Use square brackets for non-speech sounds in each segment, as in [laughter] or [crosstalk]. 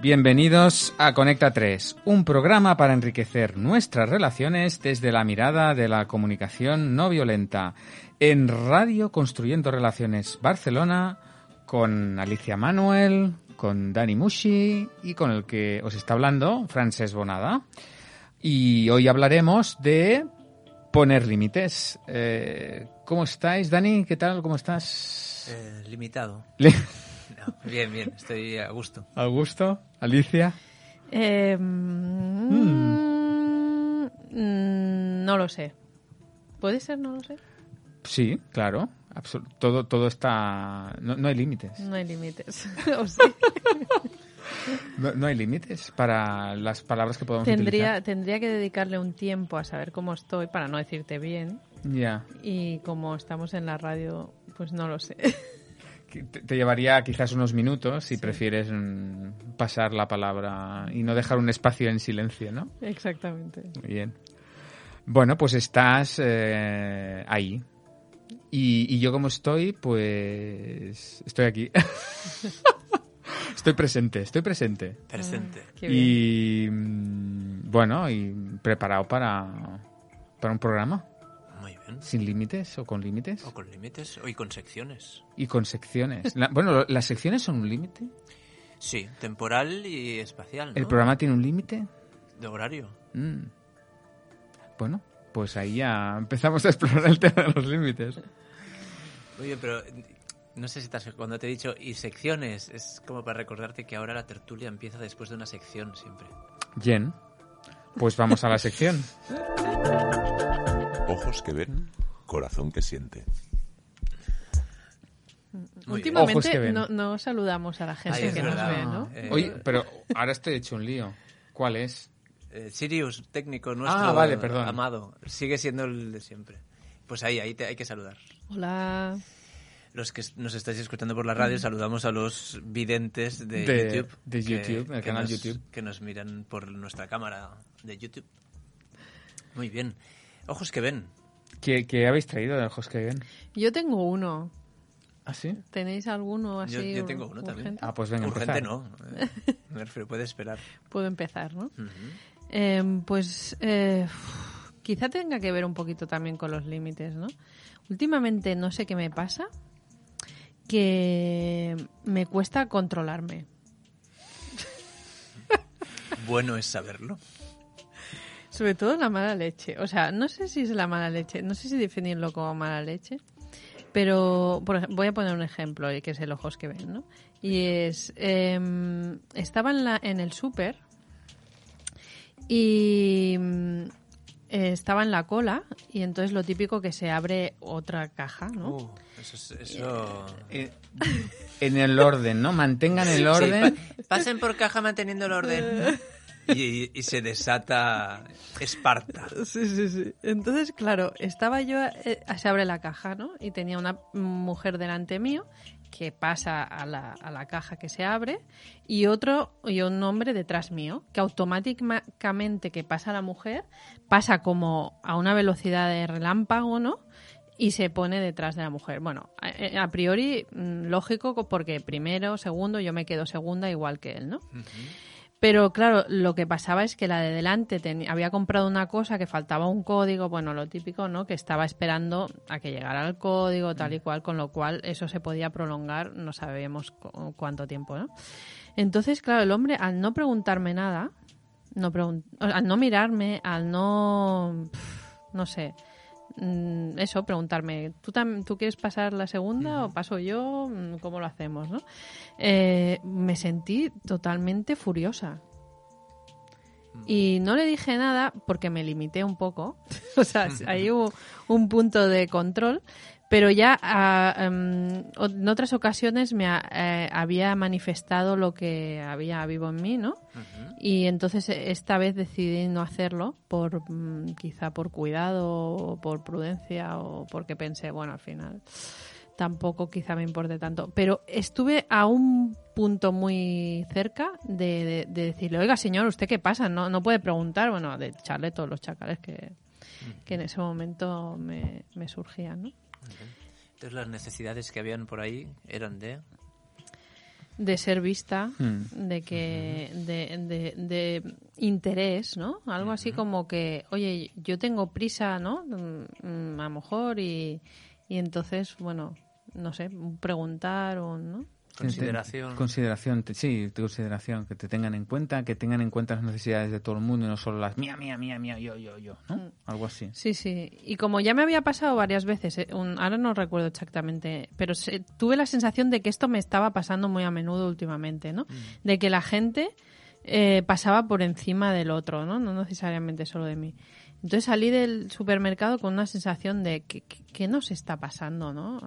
Bienvenidos a Conecta 3, un programa para enriquecer nuestras relaciones desde la mirada de la comunicación no violenta. En Radio Construyendo Relaciones Barcelona, con Alicia Manuel, con Dani Mushi y con el que os está hablando, Francesc Bonada. Y hoy hablaremos de poner límites. Eh, ¿Cómo estáis, Dani? ¿Qué tal? ¿Cómo estás? Eh, limitado. [laughs] Bien, bien, estoy a gusto. ¿A gusto? ¿Alicia? Eh, mm, mm, no lo sé. ¿Puede ser? No lo sé. Sí, claro. Absol- todo, todo está... No, no hay límites. No hay límites. [laughs] O sí. No, no hay límites para las palabras que podemos tendría, tendría que dedicarle un tiempo a saber cómo estoy para no decirte bien. utilizar. Ya. Y como estamos en la radio, pues no lo sé. [laughs] Te, te llevaría quizás unos minutos si prefieres mm, pasar la palabra y no dejar un espacio en silencio, ¿no? Exactamente. Muy bien. Bueno, pues estás eh, ahí. Y, y yo como estoy, pues estoy aquí. [laughs] estoy presente, estoy presente. Presente. Qué bien. Y mm, bueno, y preparado para, para un programa bien. sin límites o con límites O con límites o y con secciones. y con secciones. La- bueno, las secciones son un límite. Sí, temporal y espacial, ¿no? El programa tiene un límite. De horario. Mm. Bueno, pues ahí ya empezamos a explorar el tema de los límites. Oye, pero no sé si te has... Cuando te he dicho y secciones, es como para recordarte que ahora la tertulia empieza después de una sección siempre. Bien, pues vamos a la sección. [laughs] Ojos que ven, corazón que siente. Últimamente que no, no saludamos a la gente Ay, que nos ve, ¿no? Eh, Oye, pero ahora estoy hecho un lío. ¿Cuál es? eh, Sirius, técnico nuestro Ah, vale, perdón. amado, sigue siendo el de siempre. Pues ahí, ahí te hay que saludar. Hola. Los que nos estáis escuchando por la radio, saludamos a los videntes de, De- YouTube. de YouTube, el canal nos, YouTube. Que nos miran por nuestra cámara de YouTube. Muy bien. Ojos que ven. ¿Qué, qué habéis traído de ojos que ven? Yo tengo uno. ¿Ah, sí? ¿Tenéis alguno así? Yo- yo tengo uno urgente? también. Ah, pues venga, Urgente empezar. no. eh, Me refiero, puede esperar. Puedo empezar, ¿no? Eh, pues eh, quizá tenga que ver un poquito también con los límites, ¿no? Últimamente no sé qué me pasa, que me cuesta controlarme. Bueno es saberlo. Sobre todo la mala leche. O sea, no sé si es la mala leche, no sé si definirlo como mala leche, pero por voy a poner un ejemplo, eh, que es el ojos que ven, ¿no? Y es, em, estaba en, la, en el súper y eh, estaba en la cola y entonces lo típico que se abre otra caja, ¿no? Uh, eso es- eso... Eh, en el orden, ¿no? Mantengan el Sí, orden. pa- pasen por caja manteniendo el orden. [laughs] Y, y se desata Esparta. Sí, sí, sí. Entonces, claro, estaba yo, eh, se abre la caja, ¿no? Y tenía una mujer delante mío que pasa a la, a la caja que se abre y otro y un hombre detrás mío que automáticamente que pasa la mujer pasa como a una velocidad de relámpago, ¿no? Y se pone detrás de la mujer. Bueno, a, a priori mm, lógico porque primero, segundo, yo me quedo segunda igual que él, ¿no? Pero claro, lo que pasaba es que la de delante había comprado una cosa que faltaba un código, bueno, lo típico, ¿no? Que estaba esperando a que llegara el código, tal y cual, con lo cual eso se podía prolongar, no sabemos cu- cuánto tiempo, ¿no? Entonces, claro, el hombre, al no preguntarme nada, no pregun- al no mirarme, al no, no sé, mm, eso, preguntarme, ¿tú, tam- ¿tú quieres pasar la segunda o paso yo? Mm, ¿Cómo lo hacemos, no? Eh, me sentí totalmente furiosa. Y no le dije nada porque me limité un poco. [laughs] o sea, [laughs] ahí hubo un punto de control. Pero ya ah, em, en otras ocasiones me ha- eh, había manifestado lo que había vivo en mí, ¿no? Y entonces eh, esta vez decidí no hacerlo, por mm, quizá por cuidado o por prudencia o porque pensé, bueno, al final tampoco quizá me importe tanto. Pero estuve a un punto muy cerca de, de- de decirle, oiga señor, ¿usted qué pasa? No, no puede preguntar, bueno, de echarle todos los chacales que, que en ese momento me, me surgían, ¿no? Entonces las necesidades que habían por ahí eran de... de ser vista, Mm. de que de, de, de interés, ¿no? Algo así como que, oye, yo tengo prisa, ¿no? Mm, A lo mejor y, y entonces, bueno, no sé, preguntar o, ¿no? Consideración. Consideración, te- sí, consideración, que te tengan en cuenta, que tengan en cuenta las necesidades de todo el mundo y no solo las mía, mía, mía, mía, yo, yo, yo, ¿no? Mm. Algo así. Sí, sí. Y como ya me había pasado varias veces, eh, un- ahora no recuerdo exactamente, pero se- tuve la sensación de que esto me estaba pasando muy a menudo últimamente, ¿no? De que la gente eh, pasaba por encima del otro, ¿no? No necesariamente solo de mí. Entonces salí del supermercado con una sensación de que, que, que nos está pasando, ¿no?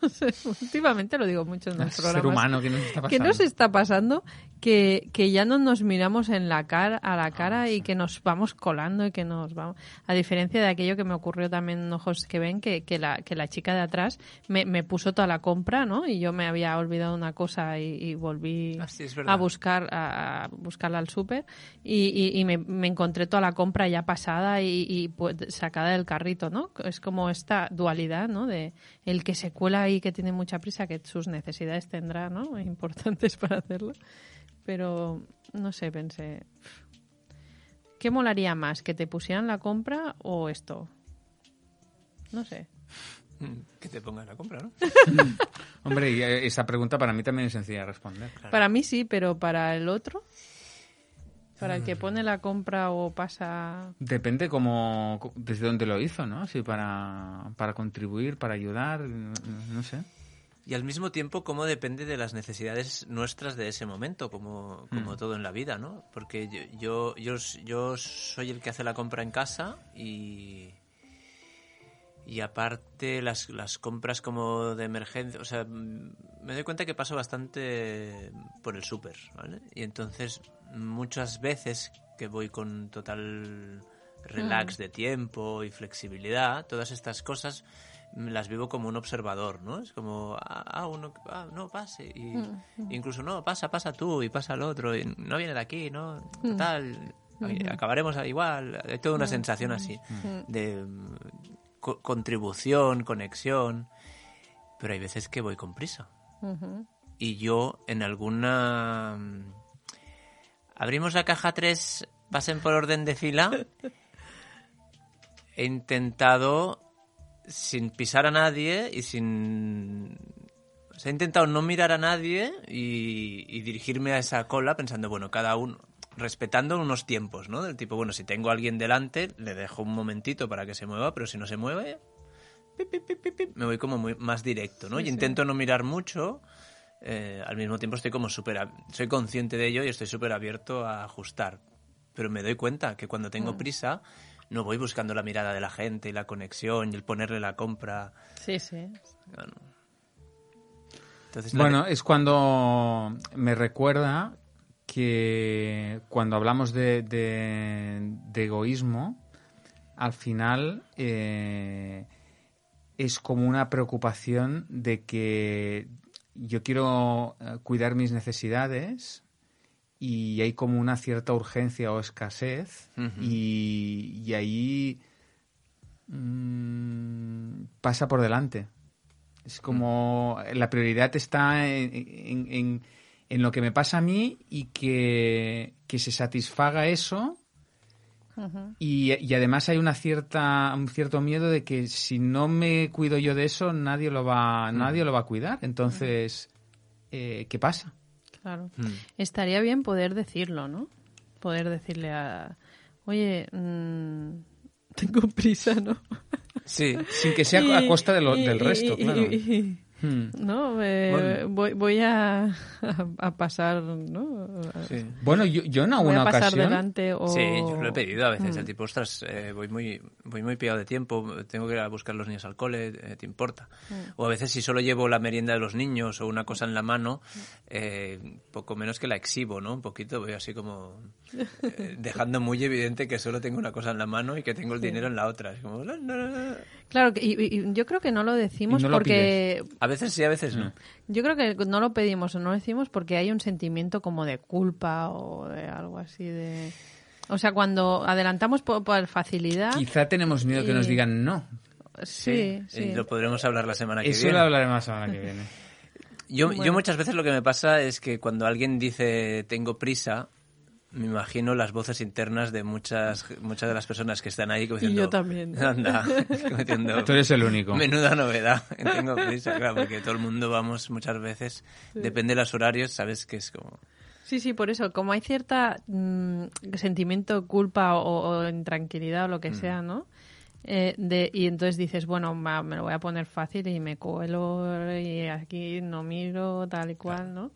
[laughs] Últimamente lo digo mucho en El los ser programas. humano que nos está pasando. ¿Qué nos está pasando? Que, que ya no nos miramos en la cara, a la cara y que nos vamos colando y que nos vamos. A diferencia de aquello que me ocurrió también en Ojos que ven, que, que, la, que la chica de atrás me, me puso toda la compra, ¿no? Y yo me había olvidado una cosa y, y volví Ah, sí, a buscar a, a buscarla al súper y, y, y me, me encontré toda la compra ya pasada y, y, pues, sacada del carrito, ¿no? Es como esta dualidad, ¿no? De el que se cuela ahí que tiene mucha prisa, que sus necesidades tendrá, ¿no? [laughs] Importantes para hacerlo. Pero, no sé, pensé, ¿qué molaría más? ¿Que te pusieran la compra o esto? No sé. Mm, Que te pongan la compra, ¿no? [laughs] Hombre, y eh, esa pregunta para mí también es sencilla de responder. Para mí sí, pero para el otro, para el que pone la compra o pasa... Depende cómo, desde dónde lo hizo, ¿no? Si para, para contribuir, para ayudar, no no sé. Y al mismo tiempo, cómo depende de las necesidades nuestras de ese momento, como, como todo en la vida, ¿no? Porque yo, yo, yo, yo soy el que hace la compra en casa y, y aparte las, las compras como de emergencia, o sea, mm, me doy cuenta que paso bastante por el súper, ¿vale? Y entonces muchas veces que voy con total relax de tiempo y flexibilidad, todas estas cosas mm, las vivo como un observador, ¿no? Es como, ah, ah, uno, ah, no, pase. Y incluso, no, pasa, pasa tú y pasa el otro. Y no viene de aquí, ¿no? Total, oye, acabaremos igual. Hay toda una sensación así de mm, co- contribución, conexión. Pero hay veces que voy con prisa. Ujú. Y yo en alguna... Abrimos la caja 3, pasen por orden de fila. He intentado, sin pisar a nadie y sin... o sea, he intentado no mirar a nadie y, y dirigirme a esa cola pensando, bueno, cada uno, respetando unos tiempos, ¿no? Del tipo, bueno, si tengo a alguien delante, le dejo un momentito para que se mueva, pero si no se mueve, pip, pip, pip, pip, pip, me voy como muy, más directo, ¿no? y intento no mirar mucho. Eh, al mismo tiempo estoy como súper... Soy consciente de ello y estoy súper abierto a ajustar. Pero me doy cuenta que cuando tengo prisa no voy buscando la mirada de la gente y la conexión y el ponerle la compra. Sí, sí. Bueno. Entonces, Bueno, es cuando me recuerda que cuando hablamos de, de- de egoísmo, al final eh, es como una preocupación de que yo quiero eh, cuidar mis necesidades y hay como una cierta urgencia o escasez y, y ahí mm, pasa por delante. Es como la prioridad está en, en- en- en lo que me pasa a mí y que, que se satisfaga eso. Y, y además hay una cierta, un cierto miedo de que si no me cuido yo de eso, nadie lo va, nadie lo va a cuidar. Entonces, eh, ¿qué pasa? Claro. Mm. Estaría bien poder decirlo, ¿no? Poder decirle a... Oye, mm, tengo prisa, ¿no? Sí, Sin que sea [laughs] a costa de lo- y- del y- resto, y- claro. y- Hmm. no, eh, Bueno. voy, voy a, [laughs] a, pasar, ¿no? sí. Bueno, yo, yo en Voy alguna a pasar ocasión... delante o... Sí, yo lo he pedido a veces. Mm. El tipo, ostras, eh, voy muy voy muy pillado de tiempo, tengo que ir a buscar a los niños al cole, eh, ¿te importa? Mm. O a veces si solo llevo la merienda de los niños o una cosa en la mano, eh, poco menos que la exhibo, ¿no? Un poquito, voy así como eh, [laughs] dejando muy evidente que solo tengo una cosa en la mano y que tengo el dinero en la otra. Claro, y, y yo creo que no lo decimos lo porque... A veces sí, a veces no. Yo creo que no lo pedimos o no lo decimos porque hay un sentimiento como de culpa o de algo así de... O sea, cuando adelantamos por, por facilidad... Quizá tenemos miedo que nos digan no. Sí, sí. Y lo podremos hablar la semana que Eso viene. lo hablaremos la semana que viene. Yo, yo muchas veces lo que me pasa es que cuando alguien dice tengo prisa, me imagino las voces internas de muchas, muchas de las personas que están ahí como Y yo también. Anda, [laughs] como diciendo, Tú eres el único. Menuda novedad. [laughs] Tengo prisa, claro, porque todo el mundo vamos muchas veces. Depende de los horarios, sabes que es como... Sí, sí, por eso, como hay cierta mm, sentimiento, culpa o, o intranquilidad o lo que sea, ¿no? Eh, de, y entonces dices, bueno, ma- me lo voy a poner fácil y me cuelo y aquí no miro tal y cual, ¿no?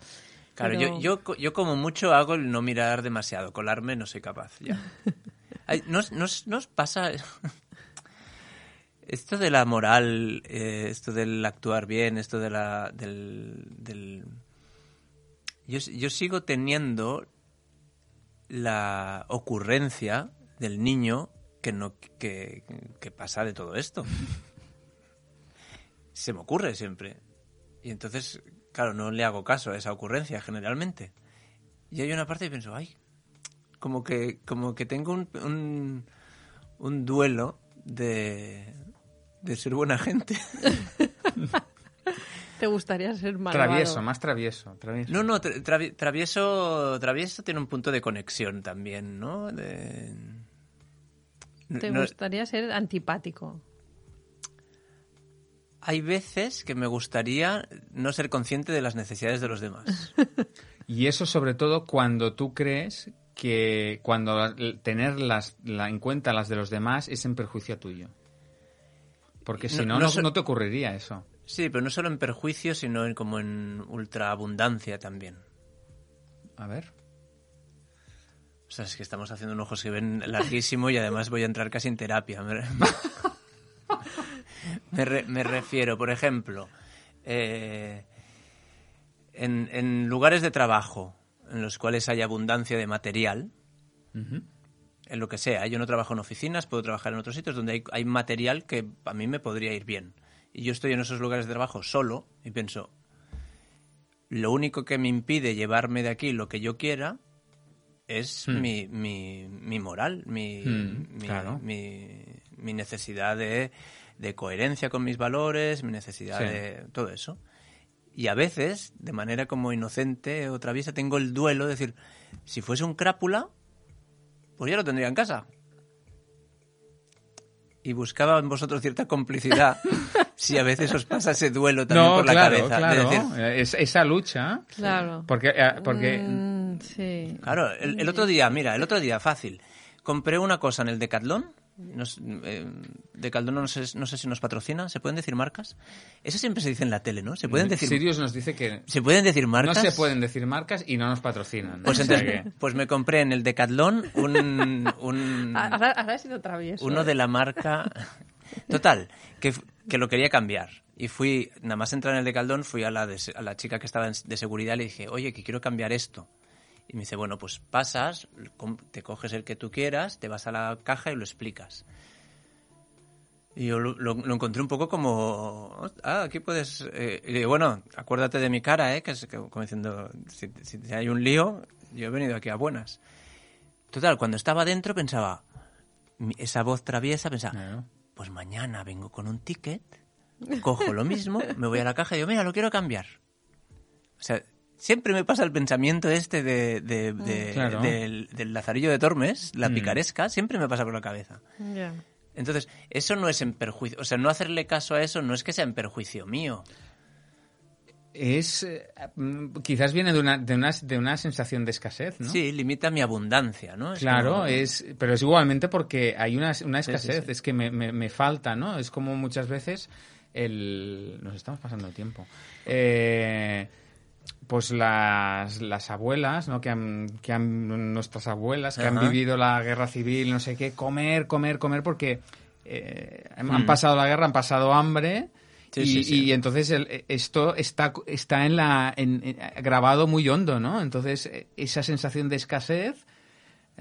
Claro, Pero- yo, yo, yo como mucho hago el no mirar demasiado, colarme no soy capaz ya. [laughs] Ay, ¿no, os- no os- no os pasa [laughs] esto de la moral, eh, esto del actuar bien, esto de la, del... del... Yo, yo sigo teniendo la ocurrencia del niño que no que, que pasa de todo esto. [laughs] Se me ocurre siempre. Y entonces, claro, no le hago caso a esa ocurrencia generalmente. Y hay una parte que pienso, ay, como que, como que tengo un, un, un duelo de, de ser buena gente. [laughs] ¿Te gustaría ser malvado? Travieso, más travieso. travieso. No, no, tra- travi- travieso, travieso tiene un punto de conexión también, ¿no? De... ¿Te no- gustaría ser antipático? Hay veces que me gustaría no ser consciente de las necesidades de los demás. [laughs] Y eso sobre todo cuando tú crees que cuando la- tener las, la- en cuenta las de los demás es en perjuicio tuyo. Porque si No- no, no no, so- no te ocurriría eso. Sí, pero no solo en perjuicio, sino en, como en ultraabundancia también. A ver. O sea, es que estamos haciendo un ojos que ven larguísimo y además voy a entrar casi en terapia. [laughs] Me, re- me refiero, por ejemplo, eh, en, en lugares de trabajo en los cuales hay abundancia de material, en lo que sea. Yo no trabajo en oficinas, puedo trabajar en otros sitios donde hay, hay material que a mí me podría ir bien. Y yo estoy en esos lugares de trabajo solo y pienso, lo único que me impide llevarme de aquí lo que yo quiera es Hmm. mi, mi, mi moral, mi, Hmm, mi, claro. mi- mi necesidad de, de coherencia con mis valores, mi necesidad Sí. de todo eso. Y a veces, de manera como inocente o traviesa, tengo el duelo de decir, si fuese un crápula, pues ya lo tendría en casa. Y buscaba en vosotros cierta complicidad [laughs] si a veces os pasa ese duelo también No, por la claro, cabeza. de claro. decir, Es- esa lucha. Claro. Porque, eh, porque Mm, sí. claro, el, el otro día, mira, el otro día, fácil. Compré una cosa en el Decathlon. No sé, eh, Decathlon no sé, no sé si nos patrocina. ¿Se pueden decir marcas? Eso siempre se dice en la tele, ¿no? ¿Se pueden decir, Sirius nos dice que ¿se pueden decir no marcas? se pueden decir marcas y no nos patrocinan. Pues O sea entonces, que- pues me compré en el Decathlon un, un, Ahora, ahora ha sido travieso. uno ¿eh? de la marca... Total, que, que lo quería cambiar. Y fui, nada más entrar en el Decathlon, fui a la, de a la chica que estaba en- de seguridad y le dije, oye, que quiero cambiar esto. Y me dice, bueno, pues pasas, te coges el que tú quieras, te vas a la caja y lo explicas. Y yo lo, lo- lo encontré un poco como, ah, aquí puedes... eh", y digo, bueno, acuérdate de mi cara, ¿eh? Que es que- como diciendo, si, si hay un lío, yo he venido aquí a buenas. Total, cuando estaba dentro pensaba, esa voz traviesa pensaba, pues mañana vengo con un ticket, cojo lo mismo, me voy a la caja y digo, mira, lo quiero cambiar. O sea, siempre me pasa el pensamiento este de, de- de- Claro. del, del Lazarillo de Tormes, la Mm. picaresca, siempre me pasa por la cabeza. Entonces, eso no es en perjuicio, o sea, no hacerle caso a eso no es que sea en perjuicio mío. Es. eh, mm, quizás viene de una, de, una, de una sensación de escasez, ¿no? Sí, limita mi abundancia, ¿no? Es Claro, como- es, pero es igualmente porque hay una, una sí, escasez, sí. es que me, me- me falta, ¿no? Es como muchas veces el... Nos estamos pasando el tiempo. Eh, pues las, las abuelas, ¿no? Que han, que han, nuestras abuelas, que han vivido la guerra civil, no sé qué, comer, comer, comer, porque eh, han Mm. pasado la guerra, han pasado hambre. Sí, y, sí, sí. y entonces el- esto está, está en la, en- en- grabado muy hondo, ¿no? Entonces eh, esa sensación de escasez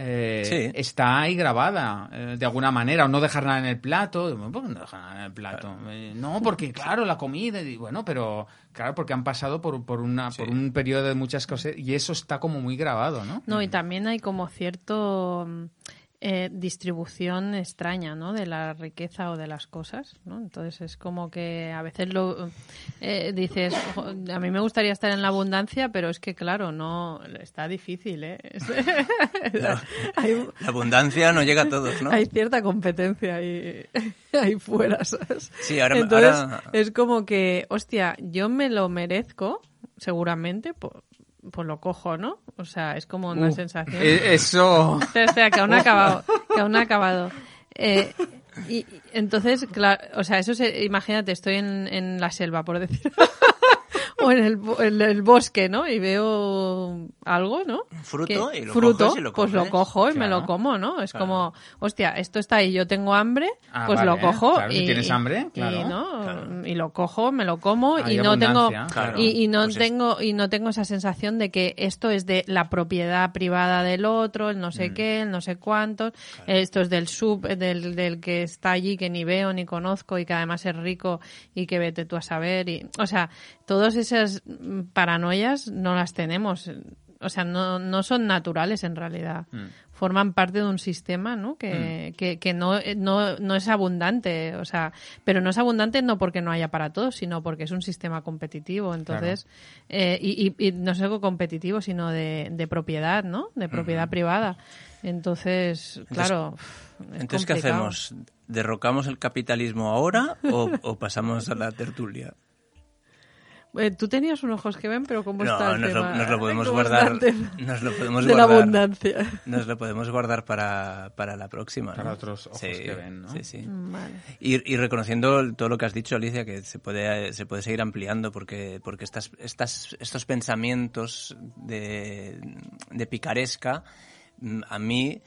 eh, Sí. está ahí grabada eh, de alguna manera, o no dejar nada en el plato. ¿Por qué no dejar nada en el plato? Eh, no, porque claro, la comida, y bueno, pero claro, porque han pasado por, por, una, por un periodo de muchas cosas y eso está como muy grabado, ¿no? No, y también hay como cierto mm, eh, distribución extraña, ¿no? De la riqueza o de las cosas, ¿no? Entonces es como que a veces lo eh, dices, "Ojo, a mí me gustaría estar en la abundancia, pero es que claro, no está difícil, ¿eh? [laughs] [laughs] hay, La abundancia no llega a todos, ¿no? hay cierta competencia ahí, [laughs] ahí fuera, ¿sabes? Sí, ahora- Entonces ahora- es como que, hostia, yo me lo merezco, seguramente, pues, pues lo cojo, ¿no? O sea, es como una Uh, sensación. eh, Eso. [laughs] Espera, que aún ha acabado. Que aún ha acabado. Eh, y, y entonces, claro, o sea, eso se, imagínate, estoy en, en la selva, por decir. [laughs] o en el, en el bosque, ¿no? Y veo algo, ¿no? Fruto, Que- y lo fruto, coges y lo pues lo cojo y me lo como, ¿no? Es Claro. como, hostia, esto está ahí, yo tengo hambre, Ah, pues vale, lo cojo claro, si y, tienes hambre, y, y lo cojo, me lo como Hay y no tengo y, y no Pues es- tengo y no tengo esa sensación de que esto es de la propiedad privada del otro, el no Mm. sé qué, el no sé cuántos, esto es del sub, del, del que está allí que ni veo ni conozco y que además es rico y que vete tú a saber y o sea, todas esas mm, paranoias no las tenemos. O sea, no, no son naturales en realidad. Mm. Forman parte de un sistema, ¿no? Que, que, que no, no, no es abundante. O sea, pero no es abundante no porque no haya para todos, sino porque es un sistema competitivo. Entonces, eh, y, y, y no solo competitivo, sino de, de propiedad, ¿no? De propiedad privada. Entonces, claro. es Entonces, ¿qué hacemos? ¿Derrocamos el capitalismo ahora o, o pasamos a la tertulia? Eh, Tú tenías unos ojos que ven, pero ¿cómo está No, el nos lo, tema? nos lo podemos ¿Cómo está guardar. [laughs] Nos lo podemos de la guardar. abundancia. Nos lo podemos guardar para, para la próxima. Para ¿no? otros ojos Sí, que ven, ¿no? Sí, sí. Vale. Y, y reconociendo todo lo que has dicho, Alicia, que se puede, se puede seguir ampliando porque, porque estas, estas, estos pensamientos de, de picaresca mm, a mí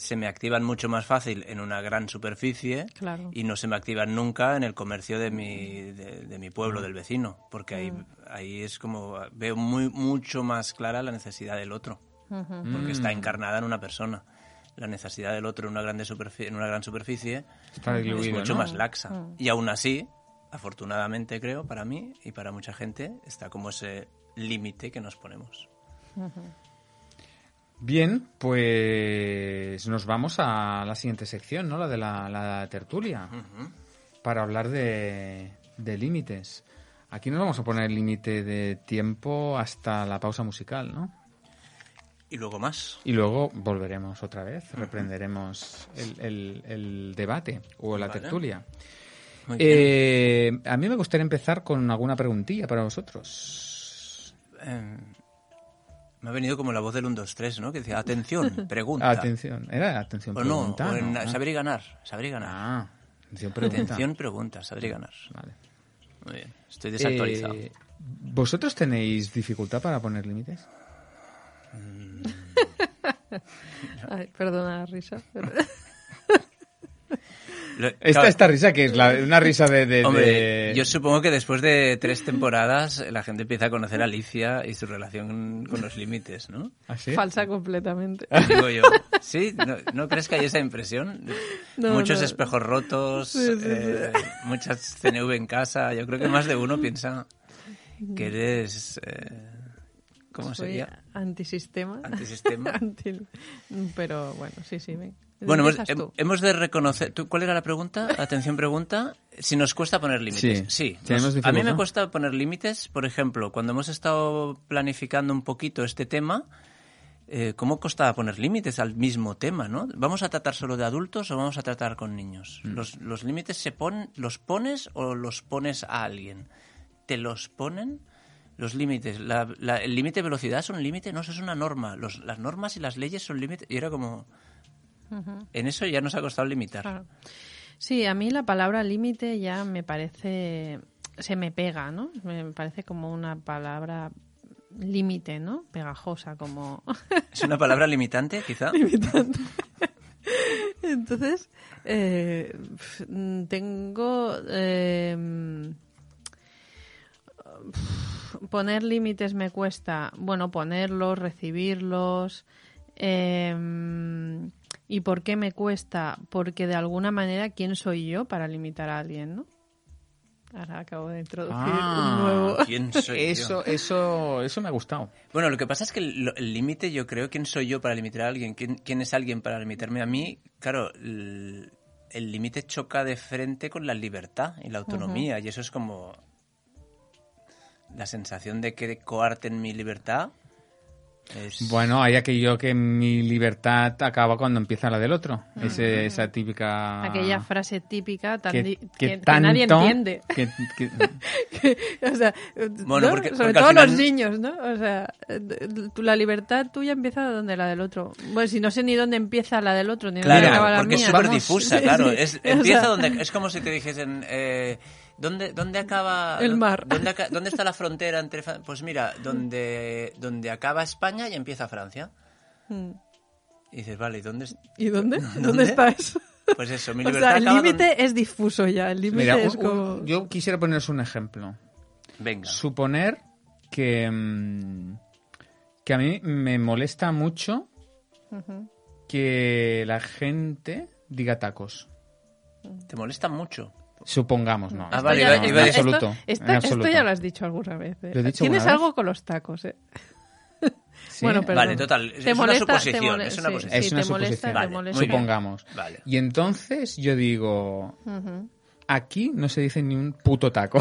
se me activan mucho más fácil en una gran superficie Claro. y no se me activan nunca en el comercio de mi, de, de mi pueblo, del vecino, porque ahí, Mm. ahí es como veo muy, mucho más clara la necesidad del otro, porque está encarnada en una persona. La necesidad del otro en una, grande superfi- en una gran superficie Está es diluido, mucho ¿no? más laxa. Y aún así, afortunadamente creo, para mí y para mucha gente, está como ese límite que nos ponemos. Bien, pues nos vamos a la siguiente sección, ¿no? La de la, la tertulia. Para hablar de, de límites. Aquí nos vamos a poner límite de tiempo hasta la pausa musical, ¿no? Y luego más. Y luego volveremos otra vez, reprenderemos el, el- el debate o la Vale. tertulia. Eh, a mí me gustaría empezar con alguna preguntilla para vosotros. Eh, me ha venido como la voz del 1, 2, 3, ¿no? Que decía, atención, [laughs] pregunta. Atención, era atención O no, pregunta. o en ¿no? saber y ganar, saber y ganar. Ah, atención pregunta. Atención, pregunta, saber y ganar. Vale. Muy bien, estoy desactualizado. Eh, ¿Vosotros tenéis dificultad para poner límites? [laughs] Ay, perdona la risa. pero- [laughs] Lo- Esta, claro, esta risa que es la, una risa de... de- Hombre, de- yo supongo que después de tres temporadas la gente empieza a conocer a Alicia y su relación con los límites, ¿no? ¿Ah, sí? Falsa completamente. Digo yo, ¿sí? ¿No, no crees que hay esa impresión? No, Muchos no. espejos rotos, Sí, sí, sí. eh, muchas CNV en casa. Yo creo que más de uno piensa que eres... eh, ¿Cómo Soy sería? Antisistema. Antisistema. [laughs] Anti- Pero bueno, sí, sí. ven. Bueno, hemos, hemos de reconocer... ¿tú, ¿Cuál era la pregunta? Atención, pregunta. Si nos cuesta poner límites. Sí, Sí. tenemos nos- a mí me cuesta poner límites. Por ejemplo, cuando hemos estado planificando un poquito este tema, eh, ¿cómo costaba poner límites al mismo tema, no? ¿Vamos a tratar solo de adultos o vamos a tratar con niños? Mm. ¿Los, los límites se ponen, los pones o los pones a alguien? ¿Te los ponen? Los límites. La- la- ¿El límite de velocidad es un límite? No, eso es una norma. Los- las normas y las leyes son límites. Y era como... En eso ya nos ha costado limitar. Claro. Sí, a mí la palabra límite ya me parece, se me pega, ¿no? Me parece como una palabra límite, ¿no? Pegajosa, como... [laughs] ¿Es una palabra limitante, quizá? [laughs] Entonces, eh, tengo... eh, poner límites me cuesta, bueno, ponerlos, recibirlos. eh, ¿Y por qué me cuesta? Porque de alguna manera, ¿quién soy yo para limitar a alguien, no? Ahora acabo de introducir Ah. un nuevo. ¿Quién soy yo? Eso, eso, eso me ha gustado. Bueno, lo que pasa es que el límite, yo creo, ¿quién soy yo para limitar a alguien? ¿Quién, quién es alguien para limitarme a mí? Claro, el el límite choca de frente con la libertad y la autonomía, y eso es como la sensación de que coarten mi libertad. Es... Bueno, hay aquello que mi libertad acaba cuando empieza la del otro. Ese- esa típica... Aquella frase típica tan que, di- que nadie entiende. [laughs] que- que- [laughs] o sea, Bueno, ¿no? porque- sobre porque todo final- los niños, ¿no? O sea, tú- la libertad tuya empieza donde la del otro. Bueno, si no sé ni dónde empieza la del otro, ni dónde acaba la porque es mía. súper Vamos- difusa, claro. [laughs] Es, O empieza sea, donde... Es como si te dijesen... Eh, ¿Dónde, ¿Dónde acaba... El mar. ¿dónde, dónde está la frontera entre... Pues mira, donde, donde acaba España y empieza Francia. Mm. Y dices, vale, ¿y dónde, ¿Y dónde? [laughs] ¿Dónde? ¿Dónde está eso? Pues eso, mi O libertad sea, el límite donde- es difuso ya. El límite Mira, es un- un- como... yo quisiera poneros un ejemplo. Venga. Suponer que, mm, que a mí me molesta mucho que la gente diga tacos. Te molesta mucho. Supongamos, no. Ah, Esto vale, no, iba- en decir- absoluto. Esto, esto- en absoluto. esto ya lo has dicho alguna vez. ¿eh? ¿Lo he dicho Tienes alguna vez? algo con los tacos, ¿eh? Sí. Bueno, perdón. Vale, total, es ¿Te una molesta- suposición, es una sí, posición. Es sí, una te molesta, suposición. te Vale, molesta. bien. Supongamos. Vale. Y entonces yo digo, Ujú. aquí no se dice ni un puto taco.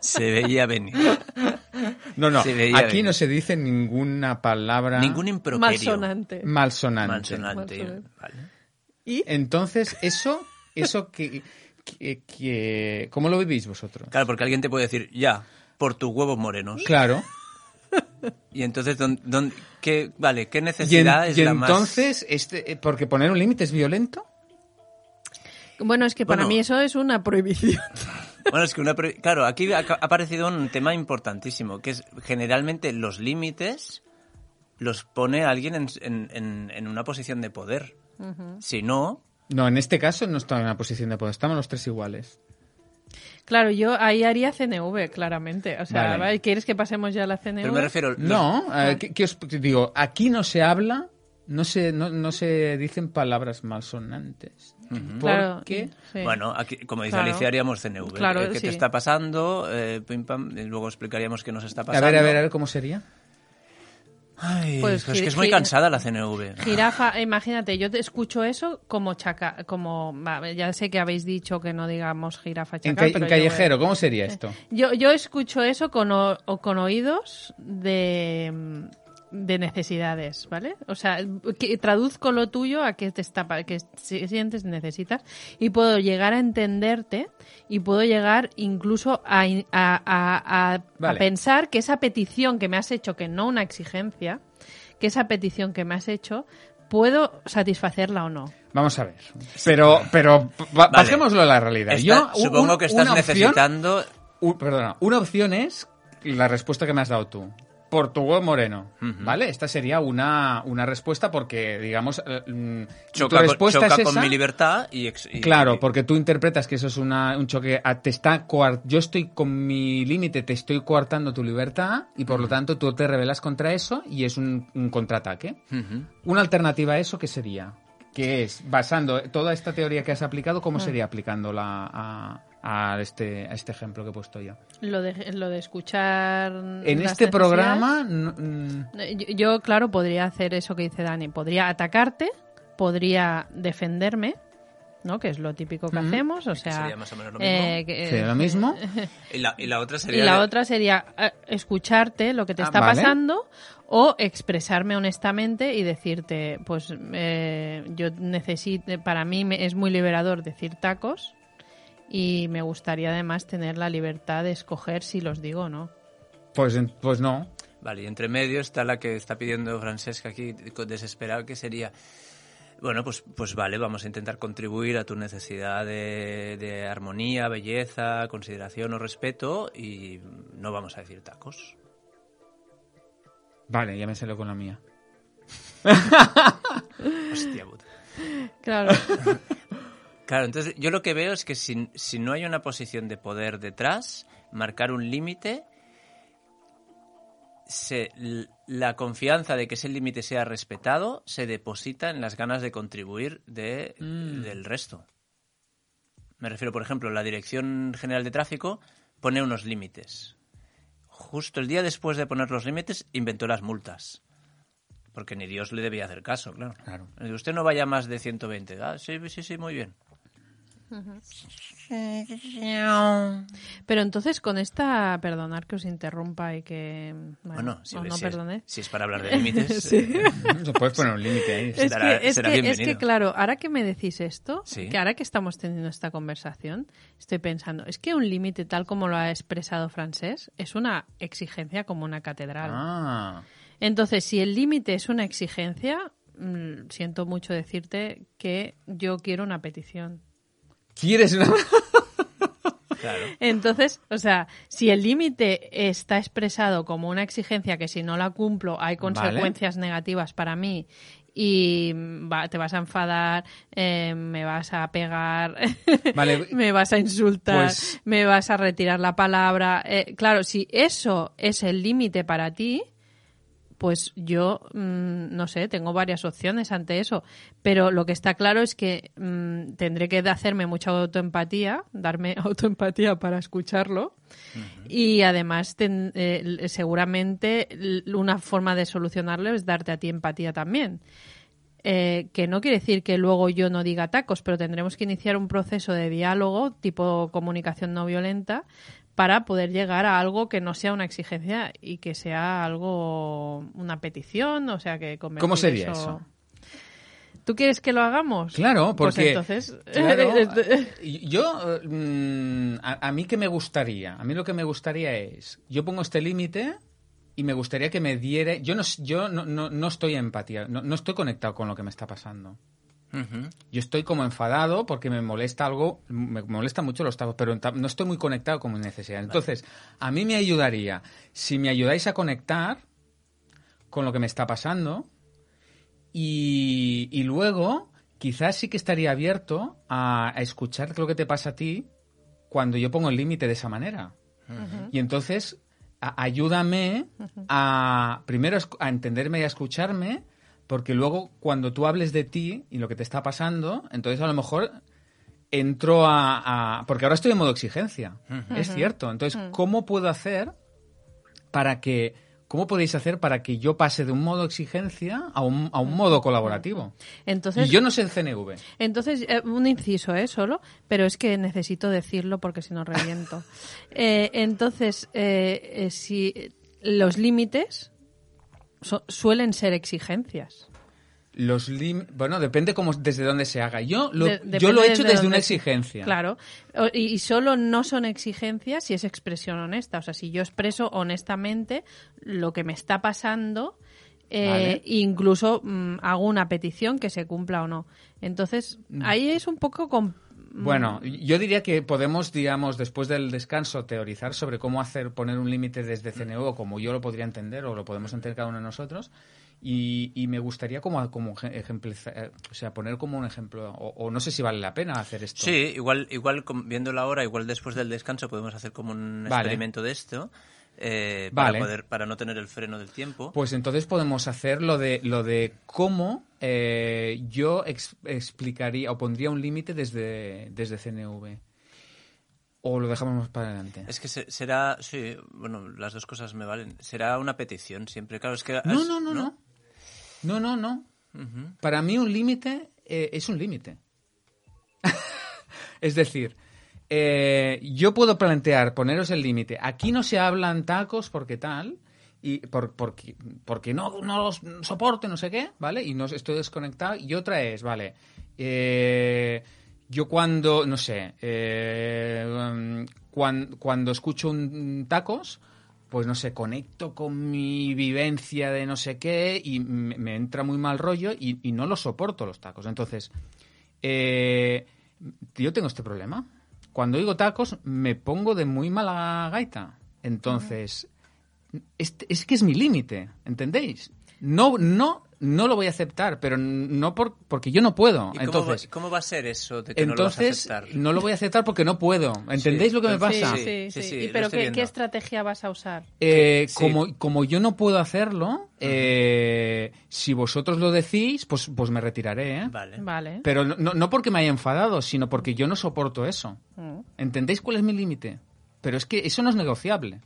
Se veía venir. No, no, aquí venir. no se dice ninguna palabra Ningún improperio. Malsonante. malsonante. Malsonante. Malsonante. Vale. ¿Y? Entonces, eso, eso que, que, que- ¿cómo lo vivís vosotros? Claro, porque alguien te puede decir, ya, por tus huevos morenos. Claro. [laughs] Y entonces, ¿dón- dón- qué, vale, ¿qué Y, en- necesidad es y la más...? entonces, este, porque poner un límite es violento. Bueno, es que para Bueno. mí eso es una prohibición. [laughs] Bueno, es que una... Claro, aquí ha aparecido un tema importantísimo, que es generalmente los límites los pone alguien en, en- en- en una posición de poder. Si no, No, en este caso no está en una posición de poder, estamos los tres iguales. Claro, yo ahí haría CNV, claramente. O sea, Vale. ¿quieres que pasemos ya a la CNV? pero me refiero... los- No, eh, ¿qué, qué os digo? Aquí no se habla, no se, no, no se dicen palabras malsonantes. Claro, Porque sí. Bueno, aquí, como dice Claro. Alicia, haríamos CNV. Claro, Eh, ¿Qué sí. te está pasando? Eh, pim, pam, y luego explicaríamos qué nos está a pasando. ver, a ver, a ver cómo sería. Ay, Pues pues, gi- que es muy cansada la CNV. Jirafa, imagínate, yo te escucho eso como chaca, como va, ya sé que habéis dicho que no digamos jirafa En, chacal, ca- pero en yo callejero, ¿cómo sería esto? Yo, yo escucho eso con, o con oídos de, de necesidades, ¿vale? O sea, que traduzco lo tuyo a que te está si- sientes, necesitas y puedo llegar a entenderte y puedo llegar incluso a, a, a- a- Vale. a pensar que esa petición que me has hecho, que no una exigencia, que esa petición que me has hecho, puedo satisfacerla o no. Vamos a ver. Pero, pero Vale. bajémoslo a la realidad. Está- Yo, un- supongo que estás una opción- necesitando... un- perdona, una opción es la respuesta que me has dado tú. Por tu huevo moreno. ¿vale? Esta sería una, una respuesta porque, digamos, eh, mm, tu Choca, con, respuesta choca es con esa. mi libertad y... ex- y- Claro, y- porque tú interpretas que eso es una, un choque, a- te está yo estoy con mi límite, te estoy coartando tu libertad y por lo tanto tú te rebelas contra eso y es un, un contraataque. Una alternativa a eso, ¿qué sería? Que es, basando toda esta teoría que has aplicado, ¿cómo sería aplicándola a, a este, a este ejemplo que he puesto yo? Lo de, lo de escuchar. En las este programa, no- mm, Yo, yo, claro, podría hacer eso que dice Dani. Podría atacarte, podría defenderme, ¿no? Que es lo típico que Ujú. hacemos. O sea, sería más o menos lo mismo. eh, que- sería lo mismo. [laughs] Y la, y la otra Y sería... la otra sería eh, escucharte lo que te Ah, está vale. pasando o expresarme honestamente y decirte, pues eh, yo necesito, para mí me- es muy liberador decir tacos y me gustaría además tener la libertad de escoger si los digo o no. Pues, en- pues no. Vale, y entre medio está la que está pidiendo Francesca aquí, desesperada, que sería... Bueno, pues, pues vale, vamos a intentar contribuir a tu necesidad de, de armonía, belleza, consideración o respeto y no vamos a decir tacos. Vale, ya me salió con la mía. Hostia puta. Claro. [laughs] Claro, entonces yo lo que veo es que si, si no hay una posición de poder detrás, marcar un límite, la confianza de que ese límite sea respetado se deposita en las ganas de contribuir de, Mm. del resto. Me refiero, por ejemplo, la Dirección General de Tráfico pone unos límites. Justo el día después de poner los límites, inventó las multas. Porque ni Dios le debía hacer caso, claro. Claro. Usted no vaya más de 120. Ah, sí, sí, sí, muy bien. Pero entonces con esta, perdonar que os interrumpa y que... Bueno, si, no, no si es, perdone. si es para hablar de límites, [laughs] Sí. eh, Se puedes poner un límite ahí. Es Será- que, es, será que, es que, claro, ahora que me decís esto, Sí. que ahora que estamos teniendo esta conversación, estoy pensando, es que un límite tal como lo ha expresado Francés es una exigencia como una catedral. Ah. Entonces, si el límite es una exigencia, mm, siento mucho decirte que yo quiero una petición. ¿Quieres una...? [laughs] claro. Entonces, o sea, si el límite está expresado como una exigencia que si no la cumplo hay consecuencias negativas para mí y va- te vas a enfadar, eh, me vas a pegar, [laughs] Vale. me vas a insultar, Pues- me vas a retirar la palabra. eh, claro, si eso es el límite para ti, pues yo, mm, no sé, tengo varias opciones ante eso. Pero lo que está claro es que mm, tendré que hacerme mucha autoempatía, darme [laughs] autoempatía para escucharlo. Y además, ten- eh, seguramente una forma de solucionarlo es darte a ti empatía también. Eh, que no quiere decir que luego yo no diga tacos, pero tendremos que iniciar un proceso de diálogo tipo comunicación no violenta para poder llegar a algo que no sea una exigencia y que sea algo, una petición, o sea que ¿Cómo sería eso? ¿Tú quieres que lo hagamos? Claro, Pues porque... entonces... [laughs] claro, yo, mm, a, a mí que me gustaría, a mí lo que me gustaría es, yo pongo este límite y me gustaría que me diera, yo no, yo no, no, no estoy empatía, no, no estoy conectado con lo que me está pasando. Yo estoy como enfadado porque me molesta algo, me molesta mucho los tacos, pero no estoy muy conectado con mi necesidad. Entonces, a mí me ayudaría, si me ayudáis a conectar con lo que me está pasando y, y luego quizás sí que estaría abierto a, a escuchar lo que te pasa a ti cuando yo pongo el límite de esa manera. Y entonces, a- ayúdame a primero a entenderme y a escucharme, porque luego cuando tú hables de ti y lo que te está pasando, entonces a lo mejor entro a... a- porque ahora estoy en modo exigencia, es cierto. Entonces, ¿cómo puedo hacer para que... ¿Cómo podéis hacer para que yo pase de un modo exigencia a un, a un modo colaborativo? Entonces, y yo no sé el CNV. Entonces, eh, un inciso, ¿eh? Solo, pero es que necesito decirlo porque si no reviento. [laughs] Eh, entonces, eh, eh, si los límites so- suelen ser exigencias. Los lim- bueno, depende cómo, desde dónde se haga. Yo lo, De- yo lo he hecho de desde una exigencia. Claro. O- Y, y solo no son exigencias si es expresión honesta. O sea, si yo expreso honestamente lo que me está pasando, eh, Vale. incluso mm, hago una petición que se cumpla o no. Entonces, ahí es un poco... com- Bueno, yo diría que podemos, digamos, después del descanso, teorizar sobre cómo hacer, poner un límite desde CNU, como yo lo podría entender, o lo podemos entender cada uno de nosotros. Y, y me gustaría como, como ejemplizar, o sea, poner como un ejemplo, o, o no sé si vale la pena hacer esto. Sí, igual, igual viendo la hora, igual después del descanso podemos hacer como un Vale. experimento de esto eh, Vale. para poder para no tener el freno del tiempo. Pues entonces podemos hacer lo de, lo de cómo eh, yo ex- explicaría o pondría un límite desde, desde CNV. O lo dejamos más para adelante. Es que se- será, sí, bueno, las dos cosas me valen. Será una petición siempre, claro, es que... No, no, no. No, no, no. Para mí un límite eh, es un límite. [laughs] es decir, eh, yo puedo plantear, poneros el límite. Aquí no se hablan tacos porque tal, y por, porque, porque no, no los soporte, no sé qué, ¿vale? Y no estoy desconectado. Y otra es, vale, eh, yo cuando, no sé, eh, cuando, cuando escucho un tacos, pues no sé, conecto con mi vivencia de no sé qué y me, entra muy mal rollo y, y no los soporto los tacos. Entonces, eh, yo tengo este problema. Cuando digo tacos, me pongo de muy mala gaita. Entonces, este- es que es mi límite, ¿entendéis? No, no, no lo voy a aceptar, pero no por, porque yo no puedo. ¿Y cómo, entonces, va, cómo va a ser eso de que entonces, no lo vas a aceptar? no lo voy a aceptar porque no puedo. ¿Entendéis Sí, lo que me pasa? Sí, sí, Sí, sí. sí, ¿Y pero qué, estrategia vas a usar? Eh, Sí. como, como yo no puedo hacerlo, eh, si vosotros lo decís, pues, pues me retiraré. ¿eh? Vale. Vale. Pero no, no- no porque me haya enfadado, sino porque yo no soporto eso. Mm, ¿Entendéis cuál es mi límite? Pero es que eso no es negociable.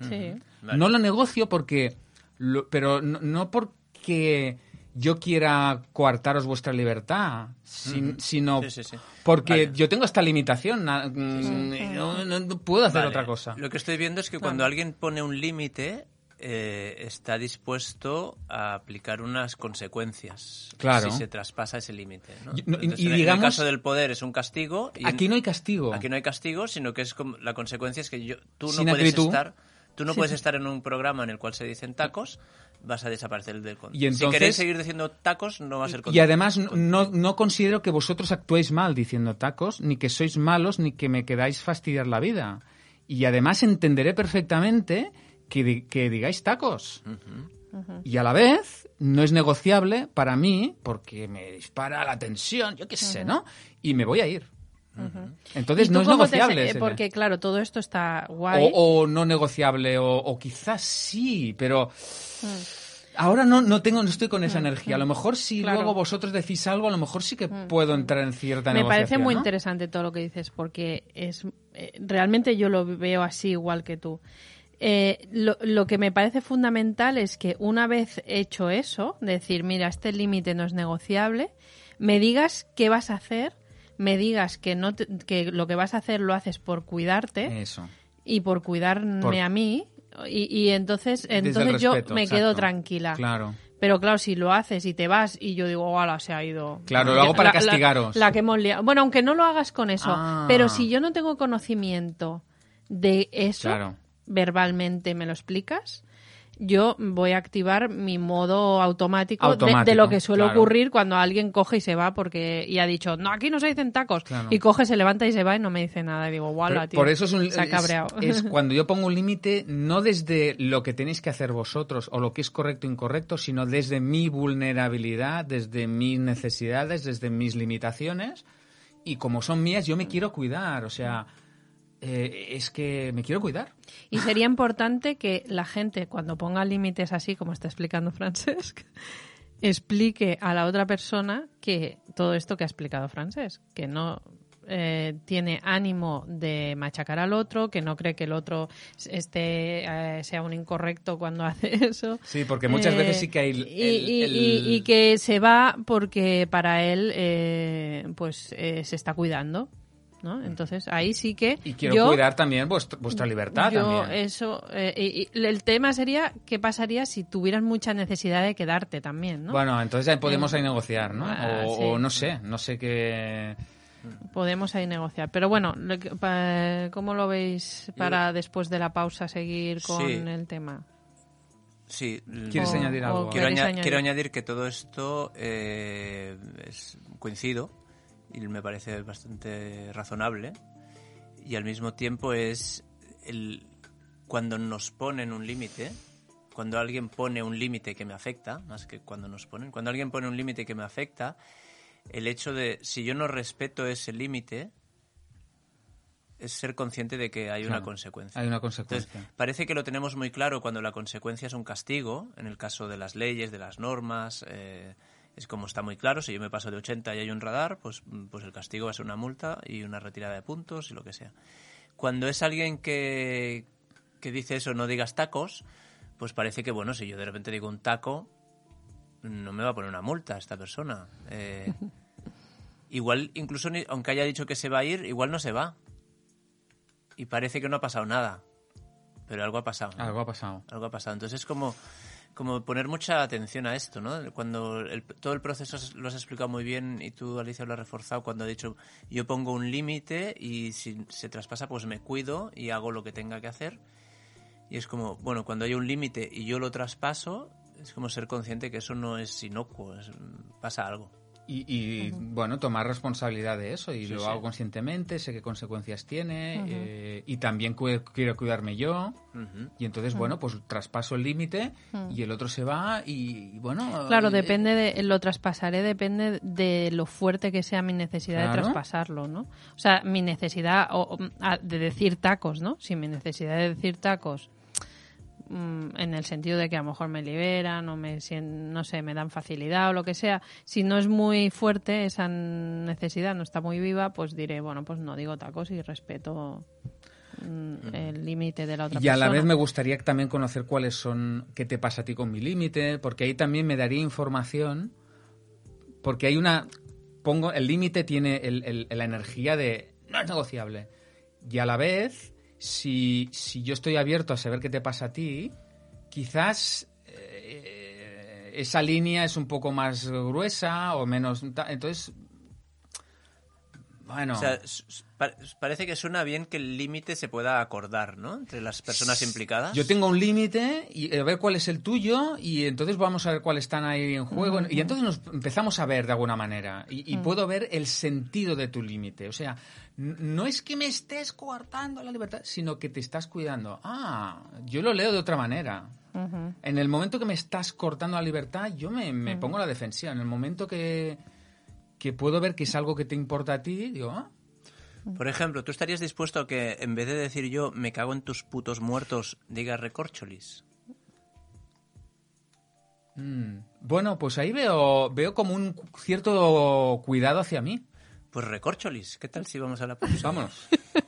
Sí. Vale. No lo negocio porque... lo- pero no, no porque yo quiera coartaros vuestra libertad, sin- sino Sí, sí, sí. porque Vale. yo tengo esta limitación. na- mm, no, no- no puedo hacer Vale. otra cosa. Lo que estoy viendo es que cuando alguien pone un límite, eh, está dispuesto a aplicar unas consecuencias Claro. si se traspasa ese límite. ¿no? Y- no, y- en el- digamos- en el caso del poder es un castigo. Y en- Aquí no hay castigo. Aquí no hay castigo, sino que es como, la consecuencia es que yo, tú no Sin puedes acritud. estar, tú no puedes estar en un programa en el cual se dicen tacos, vas a desaparecer del control. Y entonces- si queréis seguir diciendo tacos, no va a ser Y además no, no considero que vosotros actuéis mal diciendo tacos, ni que sois malos, ni que me quedáis fastidiar la vida. Y además entenderé perfectamente que, que digáis tacos. Y a la vez no es negociable para mí porque me dispara la tensión, yo qué sé, ¿no? Y me voy a ir. Entonces ¿Y tú no es te negociable. ese- porque, claro, todo esto está guay. o, o no negociable, o, o quizás sí, pero Mm. ahora no, no tengo, no estoy con esa energía. A lo mejor si Claro. luego vosotros decís algo, a lo mejor sí que puedo entrar en cierta Me parece muy ¿no? interesante todo lo que dices porque es eh, realmente yo lo veo así igual que tú. Eh, lo, lo que me parece fundamental es que una vez hecho eso, decir, mira, este límite no es negociable, me digas qué vas a hacer, me digas que no te- que lo que vas a hacer lo haces por cuidarte Eso. y por cuidarme Por- a mí y, y entonces entonces yo me quedo tranquila. Claro. Pero claro, si lo haces y te vas y yo digo, ¡hola, se ha ido! Claro, lo hago para La- la- castigaros. La, que hemos liado. Bueno, aunque no lo hagas con eso, Ah. pero si yo no tengo conocimiento de eso, Claro. verbalmente me lo explicas, yo voy a activar mi modo automático, de- lo que suele claro. ocurrir cuando alguien coge y se va porque y ha dicho, no, aquí no se dicen tacos. Claro. Y coge, se levanta y se va y no me dice nada. Y digo, Por, tío. por eso es, un, se ha es- cabreado. es [laughs] cuando yo pongo un límite, no desde lo que tenéis que hacer vosotros o lo que es correcto o incorrecto, sino desde mi vulnerabilidad, desde mis necesidades, desde mis limitaciones. Y como son mías, yo me quiero cuidar. O sea, eh, es que me quiero cuidar. Y sería importante que la gente, cuando ponga límites así, como está explicando Francesc, [laughs] explique a la otra persona que todo esto que ha explicado Francesc, que no eh, tiene ánimo de machacar al otro, que no cree que el otro este, eh, sea un incorrecto cuando [laughs] hace eso. Sí, porque muchas Eh, veces sí que hay el- y, el- y- el- y- y que se va porque para él pues se está cuidando. ¿No? Entonces ahí sí que Y quiero yo, cuidar también vuestra, vuestra libertad yo también. eso eh, y- y el tema sería qué pasaría si tuvieras mucha necesidad de quedarte también, ¿no? Bueno, entonces ahí podemos ahí negociar, ¿no? Ah, o, sí. o no sé, no sé qué... Podemos ahí negociar, pero bueno, ¿cómo lo veis para después de la pausa seguir con Sí. el tema? Sí. ¿Quieres O- añadir algo? Quiero, añadir? quiero añadir que todo esto eh, es coincido y me parece bastante razonable y al mismo tiempo es el cuando nos ponen un límite cuando alguien pone un límite que me afecta más que cuando nos ponen cuando alguien pone un límite que me afecta el hecho de si yo no respeto ese límite es ser consciente de que hay una consecuencia Hay una entonces, consecuencia. parece que lo tenemos muy claro cuando la consecuencia es un castigo, en el caso de las leyes, de las normas, eh, es como está muy claro, si yo me paso de 80 y hay un radar, pues, pues el castigo va a ser una multa y una retirada de puntos y lo que sea. Cuando es alguien que, que dice eso, no digas tacos, pues parece que, bueno, si yo de repente digo un taco, no me va a poner una multa esta persona. Eh, [laughs] igual, incluso, aunque haya dicho que se va a ir, igual no se va. Y parece que no ha pasado nada. Pero algo ha pasado. ¿no? Algo ha pasado. Algo ha pasado. Entonces es como, como poner mucha atención a esto, ¿no? Cuando el- todo el proceso lo has explicado muy bien y tú, Alicia, lo has reforzado cuando has dicho yo pongo un límite y si se traspasa pues me cuido y hago lo que tenga que hacer. Y es como, bueno, cuando hay un límite y yo lo traspaso, es como ser consciente que eso no es inocuo, es- pasa algo. Y, y, bueno, tomar responsabilidad de eso. Y Sí, lo sí. hago conscientemente, sé qué consecuencias tiene. eh, y también cu- quiero cuidarme yo. Y entonces, bueno, pues traspaso el límite y el otro se va y, y bueno... Claro, eh, depende de lo traspasaré, depende de lo fuerte que sea mi necesidad de traspasarlo, ¿no? O sea, mi necesidad o- o, a- de decir tacos, ¿no? Si mi necesidad de decir tacos en el sentido de que a lo mejor me liberan o me no sé, me dan facilidad o lo que sea, si no es muy fuerte esa necesidad, no está muy viva, pues diré, bueno, pues no digo tacos y respeto mm, el límite de la otra Y a la persona. vez me gustaría también conocer cuáles son, qué te pasa a ti con mi límite, porque ahí también me daría información, porque hay una, pongo, el límite tiene el- el- la energía de, no es negociable. Y a la vez, si, si yo estoy abierto a saber qué te pasa a ti, quizás eh, esa línea es un poco más gruesa o menos... Entonces, bueno... O sea, parece que suena bien que el límite se pueda acordar, ¿no? Entre las personas implicadas. Yo tengo un límite y a ver cuál es el tuyo y entonces vamos a ver cuáles están ahí en juego y entonces nos empezamos a ver de alguna manera y, y puedo ver el sentido de tu límite. O sea, no es que me estés coartando la libertad, sino que te estás cuidando. Ah, yo lo leo de otra manera. Ujú. En el momento que me estás cortando la libertad, yo me, me pongo a la defensiva. En el momento que, que puedo ver que es algo que te importa a ti, digo, ah, Por ejemplo, ¿tú estarías dispuesto a que en vez de decir yo me cago en tus putos muertos, digas recorcholis? mm, bueno, pues ahí veo, veo como un cierto cuidado hacia mí. Pues recorcholis, ¿qué tal si vamos a la pausa? Vámonos. [laughs]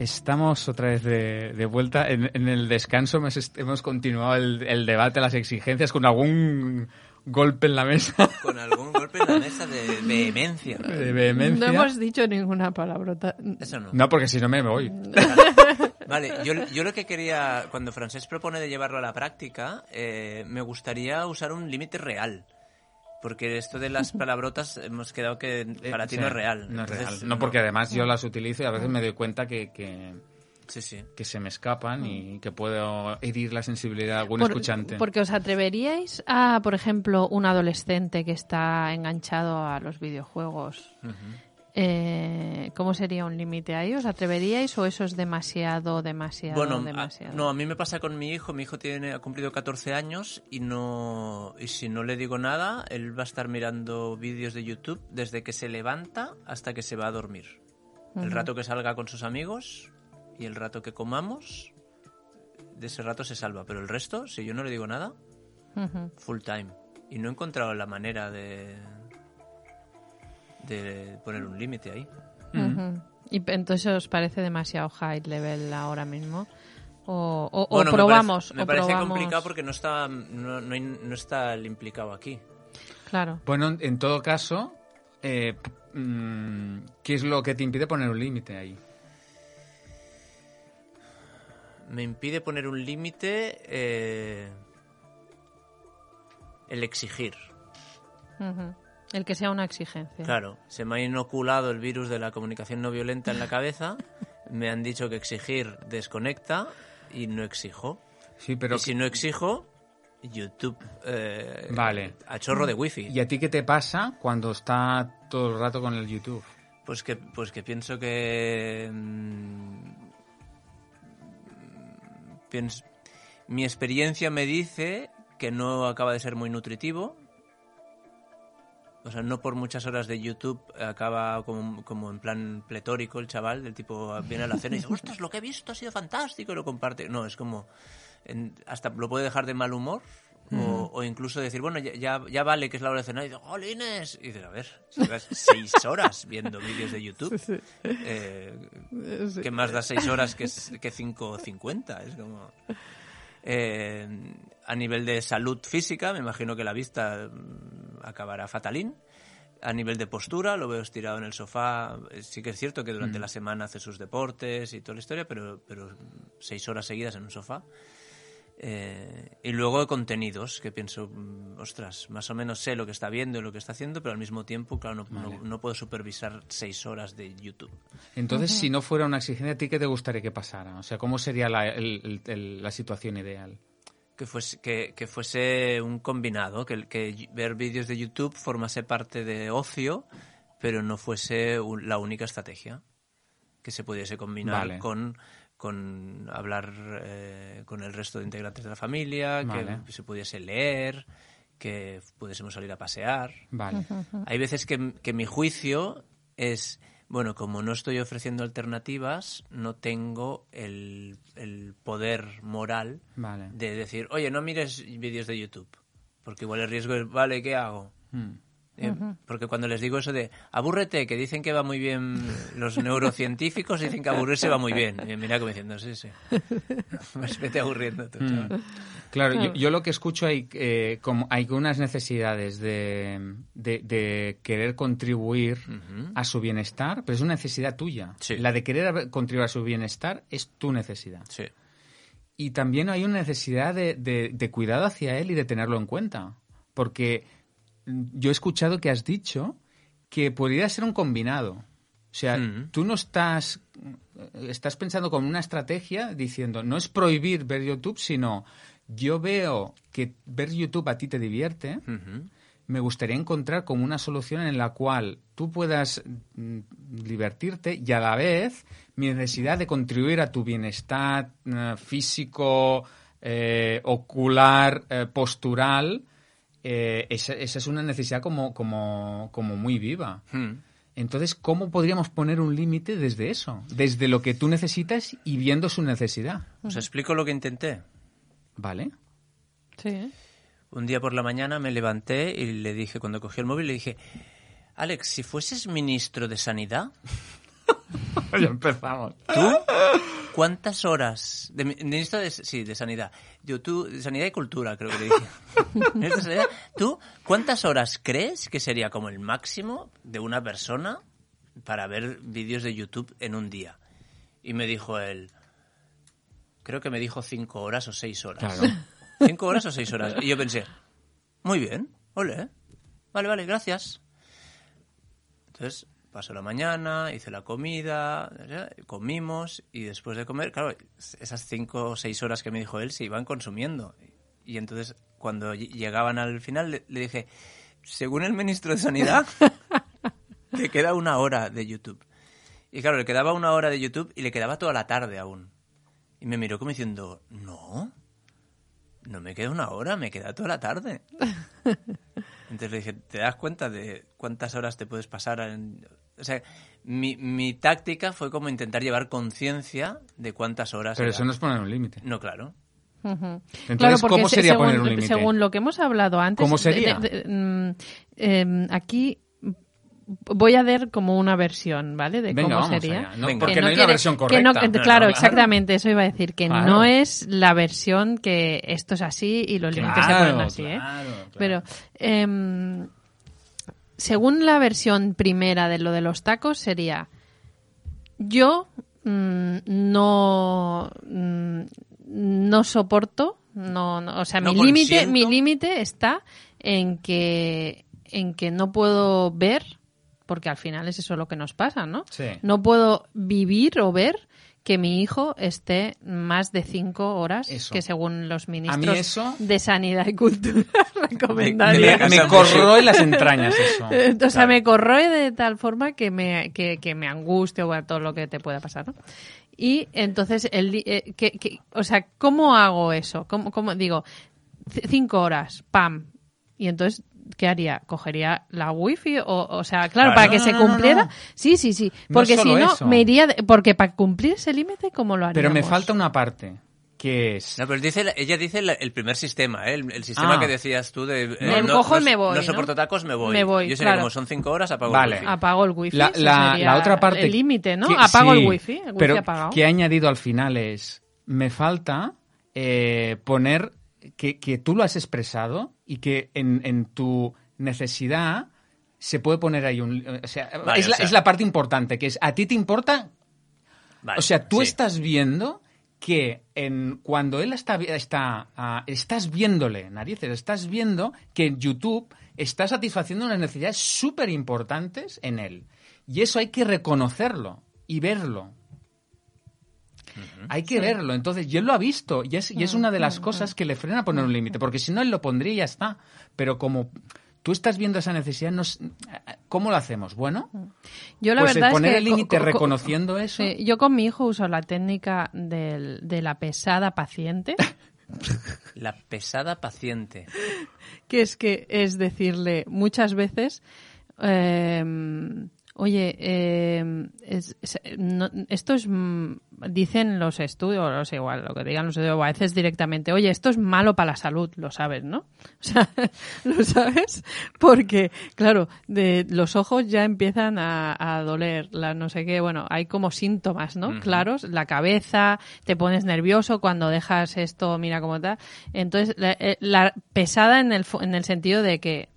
Estamos otra vez de, de vuelta. En, en el descanso hemos, hemos continuado el, el debate, las exigencias, con algún golpe en la mesa [laughs] Con algún golpe en la mesa de vehemencia. de vehemencia. No hemos dicho ninguna palabrota. Eso no. No, porque si no me voy. [laughs] Vale, yo, yo lo que quería, cuando Francés propone de llevarlo a la práctica, eh, me gustaría usar un límite real. Porque esto de las [laughs] palabrotas hemos quedado que para Eh, ti sí, no es real. No es Entonces, real. No, porque además yo las utilizo y a veces me doy cuenta que, que, Sí, sí. que se me escapan y que puedo herir la sensibilidad de algún Por- escuchante. Porque os atreveríais a, por ejemplo, un adolescente que está enganchado a los videojuegos. Eh, ¿Cómo sería un límite ahí? ¿Os atreveríais o eso es demasiado, demasiado, Bueno, a- demasiado? no, a mí me pasa con mi hijo. Mi hijo tiene, ha cumplido 14 años y no y si no le digo nada, él va a estar mirando vídeos de YouTube desde que se levanta hasta que se va a dormir. El rato que salga con sus amigos y el rato que comamos, de ese rato se salva, pero el resto, si yo no le digo nada, full time. Y no he encontrado la manera de, de poner un límite ahí. Ujú. ¿Y entonces os parece demasiado high level ahora mismo? ¿O, o- o Bueno, me probamos? parece- Me o parece, probamos- complicado porque no está, no, no no está el implicado aquí. Claro. Bueno, en todo caso, eh, mm, ¿qué es lo que te impide poner un límite ahí? Me impide poner un límite eh, el exigir. El que sea una exigencia. Claro, se me ha inoculado el virus de la comunicación no violenta en la cabeza. [laughs] Me han dicho que exigir desconecta y no exijo. Sí, pero y si no exijo, YouTube eh, Vale. a chorro de wifi. ¿y a ti qué te pasa cuando está todo el rato con el YouTube? Pues que, pues que pienso que. mm, piens- mi experiencia me dice que no acaba de ser muy nutritivo. O sea, no por muchas horas de YouTube acaba como, como en plan pletórico el chaval, del tipo viene a la cena y dice, [laughs] ostras, lo que he visto ha sido fantástico y lo comparte. No, es como, en- hasta lo puede dejar de mal humor o, o incluso decir, bueno, ya, ya, ya vale que es la hora de cenar y dice, ¡Jolines! Y dices, a ver, [laughs] si seis horas viendo vídeos de YouTube, eh, ¿qué más da seis horas que, que 5.50? Es como... Eh, a nivel de salud física, me imagino que la vista acabará fatalín. A nivel de postura, lo veo estirado en el sofá. Eh, Sí que es cierto que durante la semana hace sus deportes y toda la historia, pero, pero seis horas seguidas en un sofá. Eh, y luego contenidos, que pienso, mm, ostras, más o menos sé lo que está viendo y lo que está haciendo, pero al mismo tiempo, claro, no, no- no puedo supervisar seis horas de YouTube. Entonces, si no fuera una exigencia, ¿a ti qué te gustaría que pasara? O sea, ¿cómo sería la, el- el- el- la situación ideal? Que fuese, que, que fuese un combinado, que, que ver vídeos de YouTube formase parte de ocio, pero no fuese un- la única estrategia. Que se pudiese combinar Vale. con, con hablar eh, con el resto de integrantes de la familia, Vale. que se pudiese leer, que pudiésemos salir a pasear. Vale. Hay veces que, que mi juicio es, bueno, como no estoy ofreciendo alternativas, no tengo el, el poder moral Vale. de decir, oye, no mires vídeos de YouTube, porque igual el riesgo es, vale, ¿qué hago? Mm. Eh, Porque cuando les digo eso de abúrrete, que dicen que va muy bien, los neurocientíficos dicen que aburrirse va muy bien. Y mira como diciendo, sí, sí. [laughs] Pues vete aburriendo tú, chaval. Claro, Yo, yo lo que escucho hay, eh, como, hay unas necesidades de, de- de querer contribuir Ujú. a su bienestar, pero es una necesidad tuya. Sí. La de querer contribuir a su bienestar es tu necesidad. Sí. Y también hay una necesidad de, de- de cuidado hacia él y de tenerlo en cuenta. Porque mm, yo he escuchado que has dicho que podría ser un combinado. O sea, Mm. tú no estás, estás pensando como una estrategia diciendo, no es prohibir ver YouTube, sino yo veo que ver YouTube a ti te divierte, me gustaría encontrar como una solución en la cual tú puedas mm, divertirte y a la vez mi necesidad de contribuir a tu bienestar eh, físico, eh, ocular, eh, postural, eh, esa, esa es una necesidad como, como, como muy viva. Hmm. Entonces, ¿cómo podríamos poner un límite desde eso? Desde lo que tú necesitas y viendo su necesidad. ¿Os explico lo que intenté? ¿Vale? Sí. Un día por la mañana me levanté y le dije, cuando cogí el móvil, le dije, Alex, si fueses ministro de Sanidad, [laughs] ya empezamos. ¿tú cuántas horas? De, mi- ministro de, sí, de Sanidad. Yo, tú, de Sanidad y Cultura, creo que le dije. [laughs] Sanidad, ¿Tú cuántas horas crees que sería como el máximo de una persona para ver vídeos de YouTube en un día? Y me dijo él, creo que me dijo cinco horas o seis horas. Claro. [laughs] ¿Cinco horas o seis horas? Y yo pensé, muy bien, ole, vale, vale, gracias. Entonces pasó la mañana, hice la comida, comimos y después de comer, claro, esas cinco o seis horas que me dijo él se iban consumiendo. Y entonces cuando ll- llegaban al final le, le dije, según el ministro de Sanidad, [laughs] te queda una hora de YouTube. Y claro, le quedaba una hora de YouTube y le quedaba toda la tarde aún. Y me miró como diciendo, no, no me queda una hora, me queda toda la tarde. [laughs] Entonces le dije, ¿te das cuenta de cuántas horas te puedes pasar? En... O sea, mi, mi táctica fue como intentar llevar conciencia de cuántas horas... Pero era. eso no es poner un límite. No, claro. Entonces, Claro, porque ¿cómo se- sería según, poner un límite? según lo que hemos hablado antes, ¿Cómo de- sería? de- de- mm, em, aquí voy a dar como una versión, ¿vale? De Venga, cómo vamos sería. allá. No, Venga. porque Que no, hay una quiere- versión que correcta. no- No, claro, no, exactamente, eso iba a decir, que Claro. no es la versión que esto es así y los límites se ponen así, ¿eh? claro, claro. Pero em, según la versión primera de lo de los tacos sería yo mm, no mm, no soporto no, no- o sea No mi límite mi límite está en que en que no puedo ver porque al final es eso lo que nos pasa no Sí. no puedo vivir o ver que mi hijo esté más de cinco horas Eso. que según los ministros eso- de sanidad y cultura [laughs] Me, recomendarían me, me corroe las entrañas eso. [laughs] o sea, Claro. me corroe de tal forma que me, que, que me angustia o bueno, todo lo que te pueda pasar, ¿no? Y entonces, el, eh, que, que- o sea, ¿cómo hago eso? ¿Cómo, cómo- digo, cinco horas, pam. Y entonces, ¿qué haría? ¿Cogería la wifi? O, o sea, claro, Claro. para No, que no, se no, no, cumpliera. no. Sí, sí, sí. No Porque si no, eso. me iría. de- porque para cumplir ese límite, ¿cómo lo haríamos? Pero me falta una parte, que es... No, pero dice, la- ella dice la- el primer sistema, ¿eh? el, el sistema Ah. que decías tú de... Me cojo y me voy, No ¿no? soporto tacos, me voy. Me voy, Yo sería claro. como son cinco horas, apago Vale. el wifi. Apago el wifi. La, la- sería la otra parte... El límite, ¿no? que- Apago sí, el wifi. El wifi pero apagado. que he añadido al final es, me falta eh, poner que, que tú lo has expresado y que en, en tu necesidad se puede poner ahí un... O sea, Vale, es, o la, sea- es la parte importante, que es, ¿a ti te importa Vale, o sea, tú sí. estás viendo que en, cuando él está, está ah, estás viéndole narices, estás viendo que YouTube está satisfaciendo unas necesidades súper importantes en él. Y eso hay que reconocerlo y verlo. Hay que verlo. Entonces, y él lo ha visto. Y es, y es una de las cosas que le frena a poner un límite. Porque si no, él lo pondría y ya está. Pero como tú estás viendo esa necesidad, no es- ¿cómo lo hacemos? Bueno, Yo la pues verdad poner es que el límite co- co- reconociendo eso. Yo con mi hijo uso la técnica del- de la pesada paciente, [laughs] La pesada paciente. que es que es decirle muchas veces, eh, oye, eh, es- es- no- esto es, mm, dicen los estudios, no sé, igual, lo que digan los estudios, o a veces directamente, oye, esto es malo para la salud, lo sabes, ¿no? [laughs] O sea, lo sabes porque, claro, de los ojos ya empiezan a, a doler, la no sé qué, bueno, hay como síntomas, ¿no? Claros, la cabeza, te pones nervioso cuando dejas esto, mira cómo está. Entonces, la, eh, la pesada en el, en el sentido de que,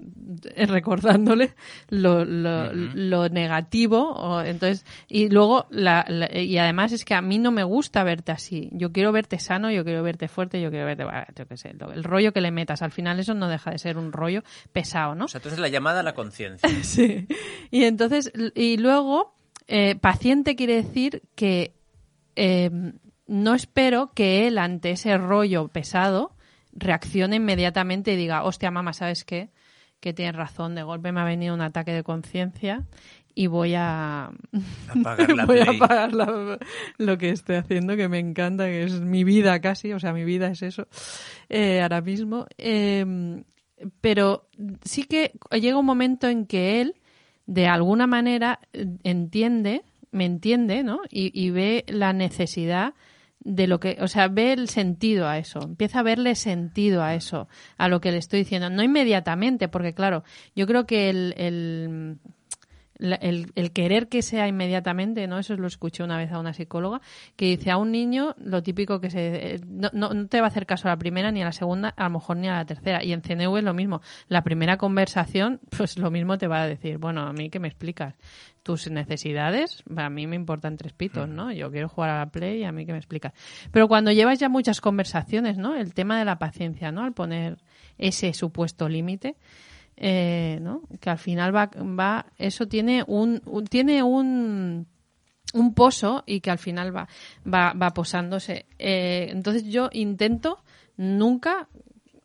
eh, recordándole lo, lo, lo negativo, o, entonces, y luego, la, la- y además es que a mí no me gusta verte así. Yo quiero verte sano, yo quiero verte fuerte, yo quiero verte, bah, yo qué sé, el rollo que le metas. Al final eso no deja de ser un rollo pesado, ¿no? O sea, entonces la llamada a la conciencia. [laughs] Sí. Y entonces, y luego, eh, paciente quiere decir que eh, no espero que él, ante ese rollo pesado, reaccione inmediatamente y diga, hostia, mamá, ¿sabes qué? Que tienes razón, de golpe me ha venido un ataque de conciencia y voy a Apagar [laughs] la voy a apagar la- lo que estoy haciendo, que me encanta, que es mi vida casi, o sea, mi vida es eso eh, ahora mismo. Eh, pero sí que llega un momento en que él, de alguna manera, entiende, me entiende, ¿no? Y, y ve la necesidad de lo que, o sea, ve el sentido a eso, empieza a verle sentido a eso, a lo que le estoy diciendo. No inmediatamente, porque claro, yo creo que el, el la- el, el querer que sea inmediatamente, ¿no? Eso lo escuché una vez a una psicóloga, que dice a un niño lo típico que se... eh, No, no, no te va a hacer caso a la primera ni a la segunda, a lo mejor ni a la tercera. Y en CNV es lo mismo. La primera conversación, [laughs] pues lo mismo te va a decir, bueno, a mí que me explicas tus necesidades, a mí me importan tres pitos, ¿no? Yo quiero jugar a la Play y a mí que me explicas. Pero cuando llevas ya muchas conversaciones, ¿no? El tema de la paciencia, ¿no? Al poner ese supuesto límite, eh, ¿no? Que al final va, va eso tiene un, un- tiene un un pozo y que al final va va, va posándose. Eh, entonces yo intento nunca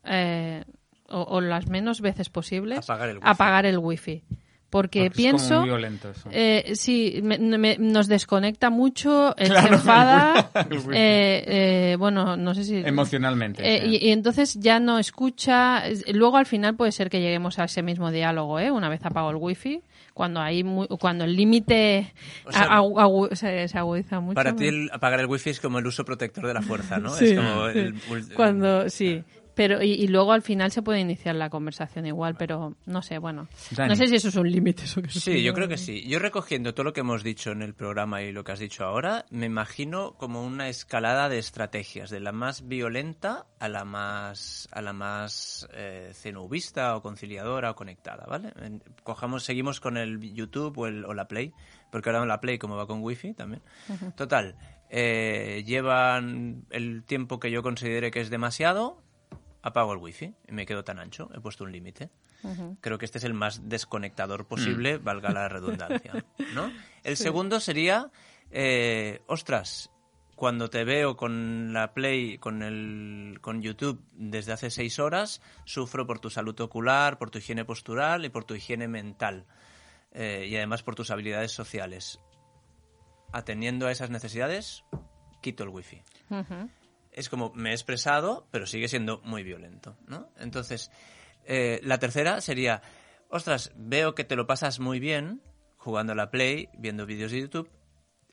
eh, o, o las menos veces posibles Apagar el wifi. apagar el wifi. Porque, Porque es pienso... como muy violento eso. Eh, sí, me- me- nos desconecta mucho, él [laughs] Claro, se enfada, el wifi. eh, eh, bueno, no sé si... Emocionalmente. Eh, sí. y, y entonces ya no escucha. es- Luego al final puede ser que lleguemos a ese mismo diálogo, ¿eh? Una vez apago el wifi, cuando hay cuando el límite O sea, a- agu- se, se agudiza mucho. Para ti el apagar el wifi es como el uso protector de la fuerza, ¿no? Sí, es como sí. el, el- Cuando sí. Pero y, y luego al final se puede iniciar la conversación igual, pero no sé, bueno, Dani. no sé si eso es un límite eso que Sí, yo creo que sí. Yo recogiendo todo lo que hemos dicho en el programa y lo que has dicho ahora, me imagino como una escalada de estrategias, de la más violenta a la más a la más eh, cenubista o conciliadora o conectada, ¿vale? Cojamos, seguimos con el YouTube o, el- o la Play, porque ahora la Play como va con Wi-Fi también. Total, eh, llevan el tiempo que yo considere que es demasiado, apago el Wi-Fi y me quedo tan ancho, he puesto un límite. Creo que este es el más desconectador posible, valga la redundancia. ¿no? [laughs] El segundo sería, eh, ostras, cuando te veo con la Play, con, el, con YouTube desde hace seis horas, sufro por tu salud ocular, por tu higiene postural y por tu higiene mental. Eh, y además por tus habilidades sociales. Atendiendo a esas necesidades, quito el wifi es como me he expresado, pero sigue siendo muy violento, ¿no? Entonces, eh, la tercera sería, ostras, veo que te lo pasas muy bien jugando a la Play, viendo vídeos de YouTube,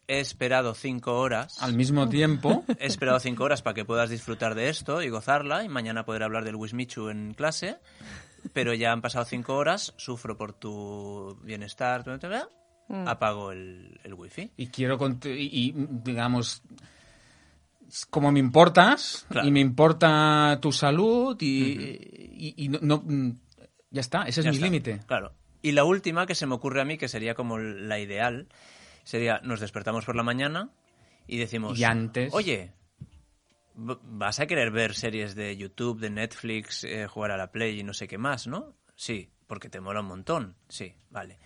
he esperado cinco horas, Al mismo [laughs] tiempo, he esperado cinco horas para que puedas disfrutar de esto y gozarla, y mañana poder hablar del Wismichu en clase, pero ya han pasado cinco horas, sufro por tu bienestar, Mm. apago el, el wifi. y quiero, cont- y, y, digamos, como me importas, Claro. y me importa tu salud, y, y- y no, no- mm, ya está, ese es Ya mi límite. Claro. Y la última que se me ocurre a mí, que sería como la ideal, sería nos despertamos por la mañana y decimos... Y antes- Oye, vas a querer ver series de YouTube, de Netflix, eh, jugar a la Play y no sé qué más, ¿no? Sí, porque te mola un montón. Sí, vale.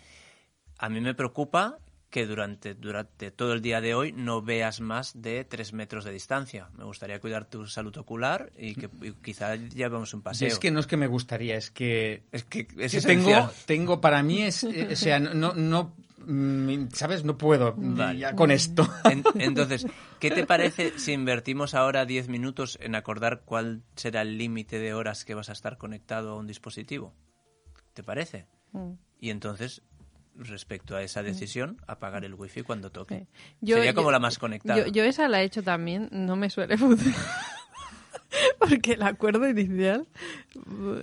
A mí me preocupa que durante, durante todo el día de hoy no veas más de tres metros de distancia. Me gustaría cuidar tu salud ocular y que y quizá llevemos un Y paseo. es que no es que me gustaría, es que Es que es Sí, tengo, tengo, para mí es, eh, o sea, no, no, mm, ¿sabes? No puedo Vale. ya con esto. En- entonces, ¿qué te parece si invertimos ahora 10 minutos en acordar cuál será el límite de horas que vas a estar conectado a un dispositivo? ¿Te parece? Mm. Y entonces, respecto a esa decisión, apagar el wifi cuando toque. Sí. Yo- Sería como yo- la más conectada. Yo, yo esa la he hecho también, no me suele funcionar. [laughs] [laughs] Porque el acuerdo inicial.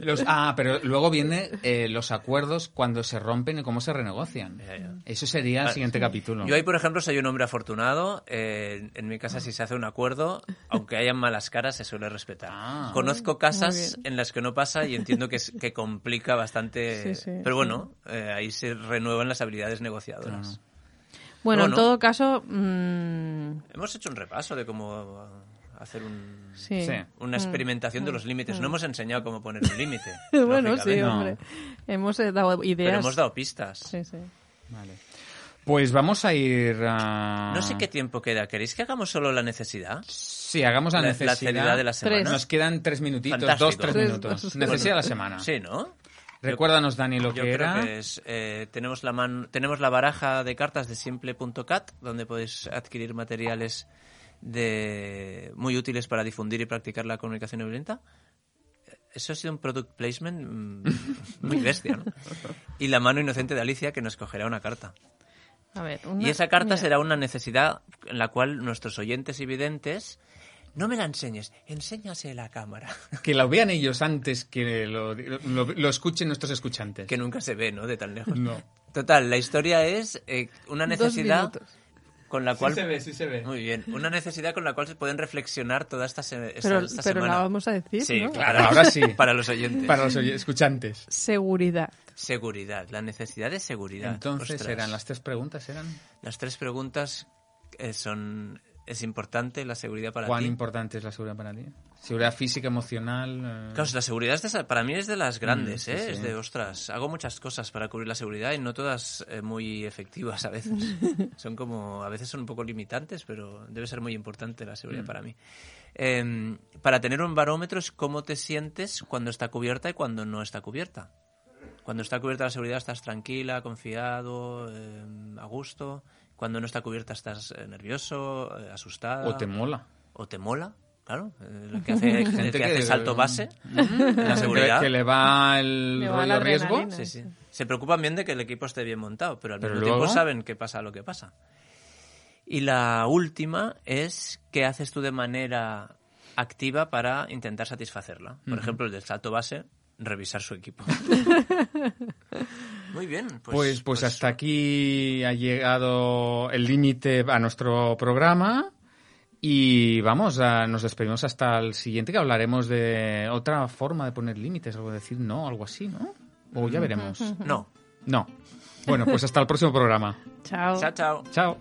Los- ah, pero luego viene eh, los acuerdos cuando se rompen y cómo se renegocian. Ya, ya. Eso sería el Ah, siguiente capítulo. Yo ahí, por ejemplo, soy un hombre afortunado. eh, en mi casa, si se hace un acuerdo, aunque hayan malas caras, se suele respetar. Ah. Conozco casas en las que no pasa y entiendo que, es- que complica bastante. Sí, sí, pero sí. bueno, eh, ahí se renuevan las habilidades negociadoras. Claro. Bueno, en todo caso. mm, Hemos hecho un repaso de cómo hacer un- sí. Sí. una experimentación de los límites. No hemos enseñado cómo poner un límite. [laughs] bueno, sí, No. hombre. Hemos eh, dado ideas. Pero hemos dado pistas. Sí, sí. Vale. Pues vamos a ir a... No sé qué tiempo queda. ¿Queréis que hagamos solo la necesidad? Sí, hagamos la, La- la necesidad. actividad de la semana. Tres. Nos quedan tres minutitos, Fantástico. dos, tres Tres, minutos. dos. Necesidad de la semana. Sí, ¿no? Recuérdanos, Dani, lo Yo que creo era. que es, eh, tenemos, la man- tenemos la baraja de cartas de simple.cat, donde podéis adquirir materiales de muy útiles para difundir y practicar la comunicación no violenta. Eso ha sido un product placement mm, muy bestia, ¿no? [laughs] Y la mano inocente de Alicia, que nos cogerá una carta. A ver, Y esa carta mira, será una necesidad en la cual nuestros oyentes y videntes... No me la enseñes, enséñase [laughs] la cámara. Que lo vean ellos antes que lo, lo- lo escuchen nuestros escuchantes. que nunca se ve, ¿no? De tan lejos. No. Total, la historia es eh, una dos necesidad minutos. Con la cual... ve, sí se ve. Muy bien, una necesidad con la cual se pueden reflexionar toda esta, se- esta- Pero, esta pero semana. la vamos a decir, Sí, ¿no? claro. Ahora sí. [laughs] Para los oyentes. Para los oy- escuchantes. Seguridad. Seguridad, la necesidad de seguridad. Entonces Ostras. eran las tres preguntas, eran Las tres preguntas eh, son... ¿Es importante la seguridad para ¿cuán ti? importante es la seguridad para ti? Seguridad física, emocional. eh, Claro, la seguridad es de para mí es de las grandes, Mm, sí, ¿eh? sí. Es de, ostras, hago muchas cosas para cubrir la seguridad y no todas eh, muy efectivas a veces. [laughs] son como, a veces son un poco limitantes, pero debe ser muy importante la seguridad Mm. para mí. Eh, para tener un barómetro es cómo te sientes cuando está cubierta y cuando no está cubierta. Cuando está cubierta la seguridad estás tranquila, confiado, eh, a gusto. Cuando no está cubierta estás eh, nervioso, asustada. O te mola. O te mola, claro. eh, lo que hace, el [laughs] Gente que hace salto base en la seguridad. Que, que le va el Le va rollo la riesgo. adrenalina. Sí, sí. Se preocupan bien de que el equipo esté bien montado, pero al Pero mismo luego- tiempo saben que pasa lo que pasa. Y la última es qué haces tú de manera activa para intentar satisfacerla. Por ejemplo, el del salto base, revisar su equipo. [laughs] Muy bien. Pues, Pues, pues, hasta aquí ha llegado el límite a nuestro programa. Y vamos, a- nos despedimos hasta el siguiente que hablaremos de otra forma de poner límites, algo de decir no, algo así, ¿no? O ya veremos. No. No. Bueno, pues hasta el próximo programa. Chao. Chao, chao. Chao.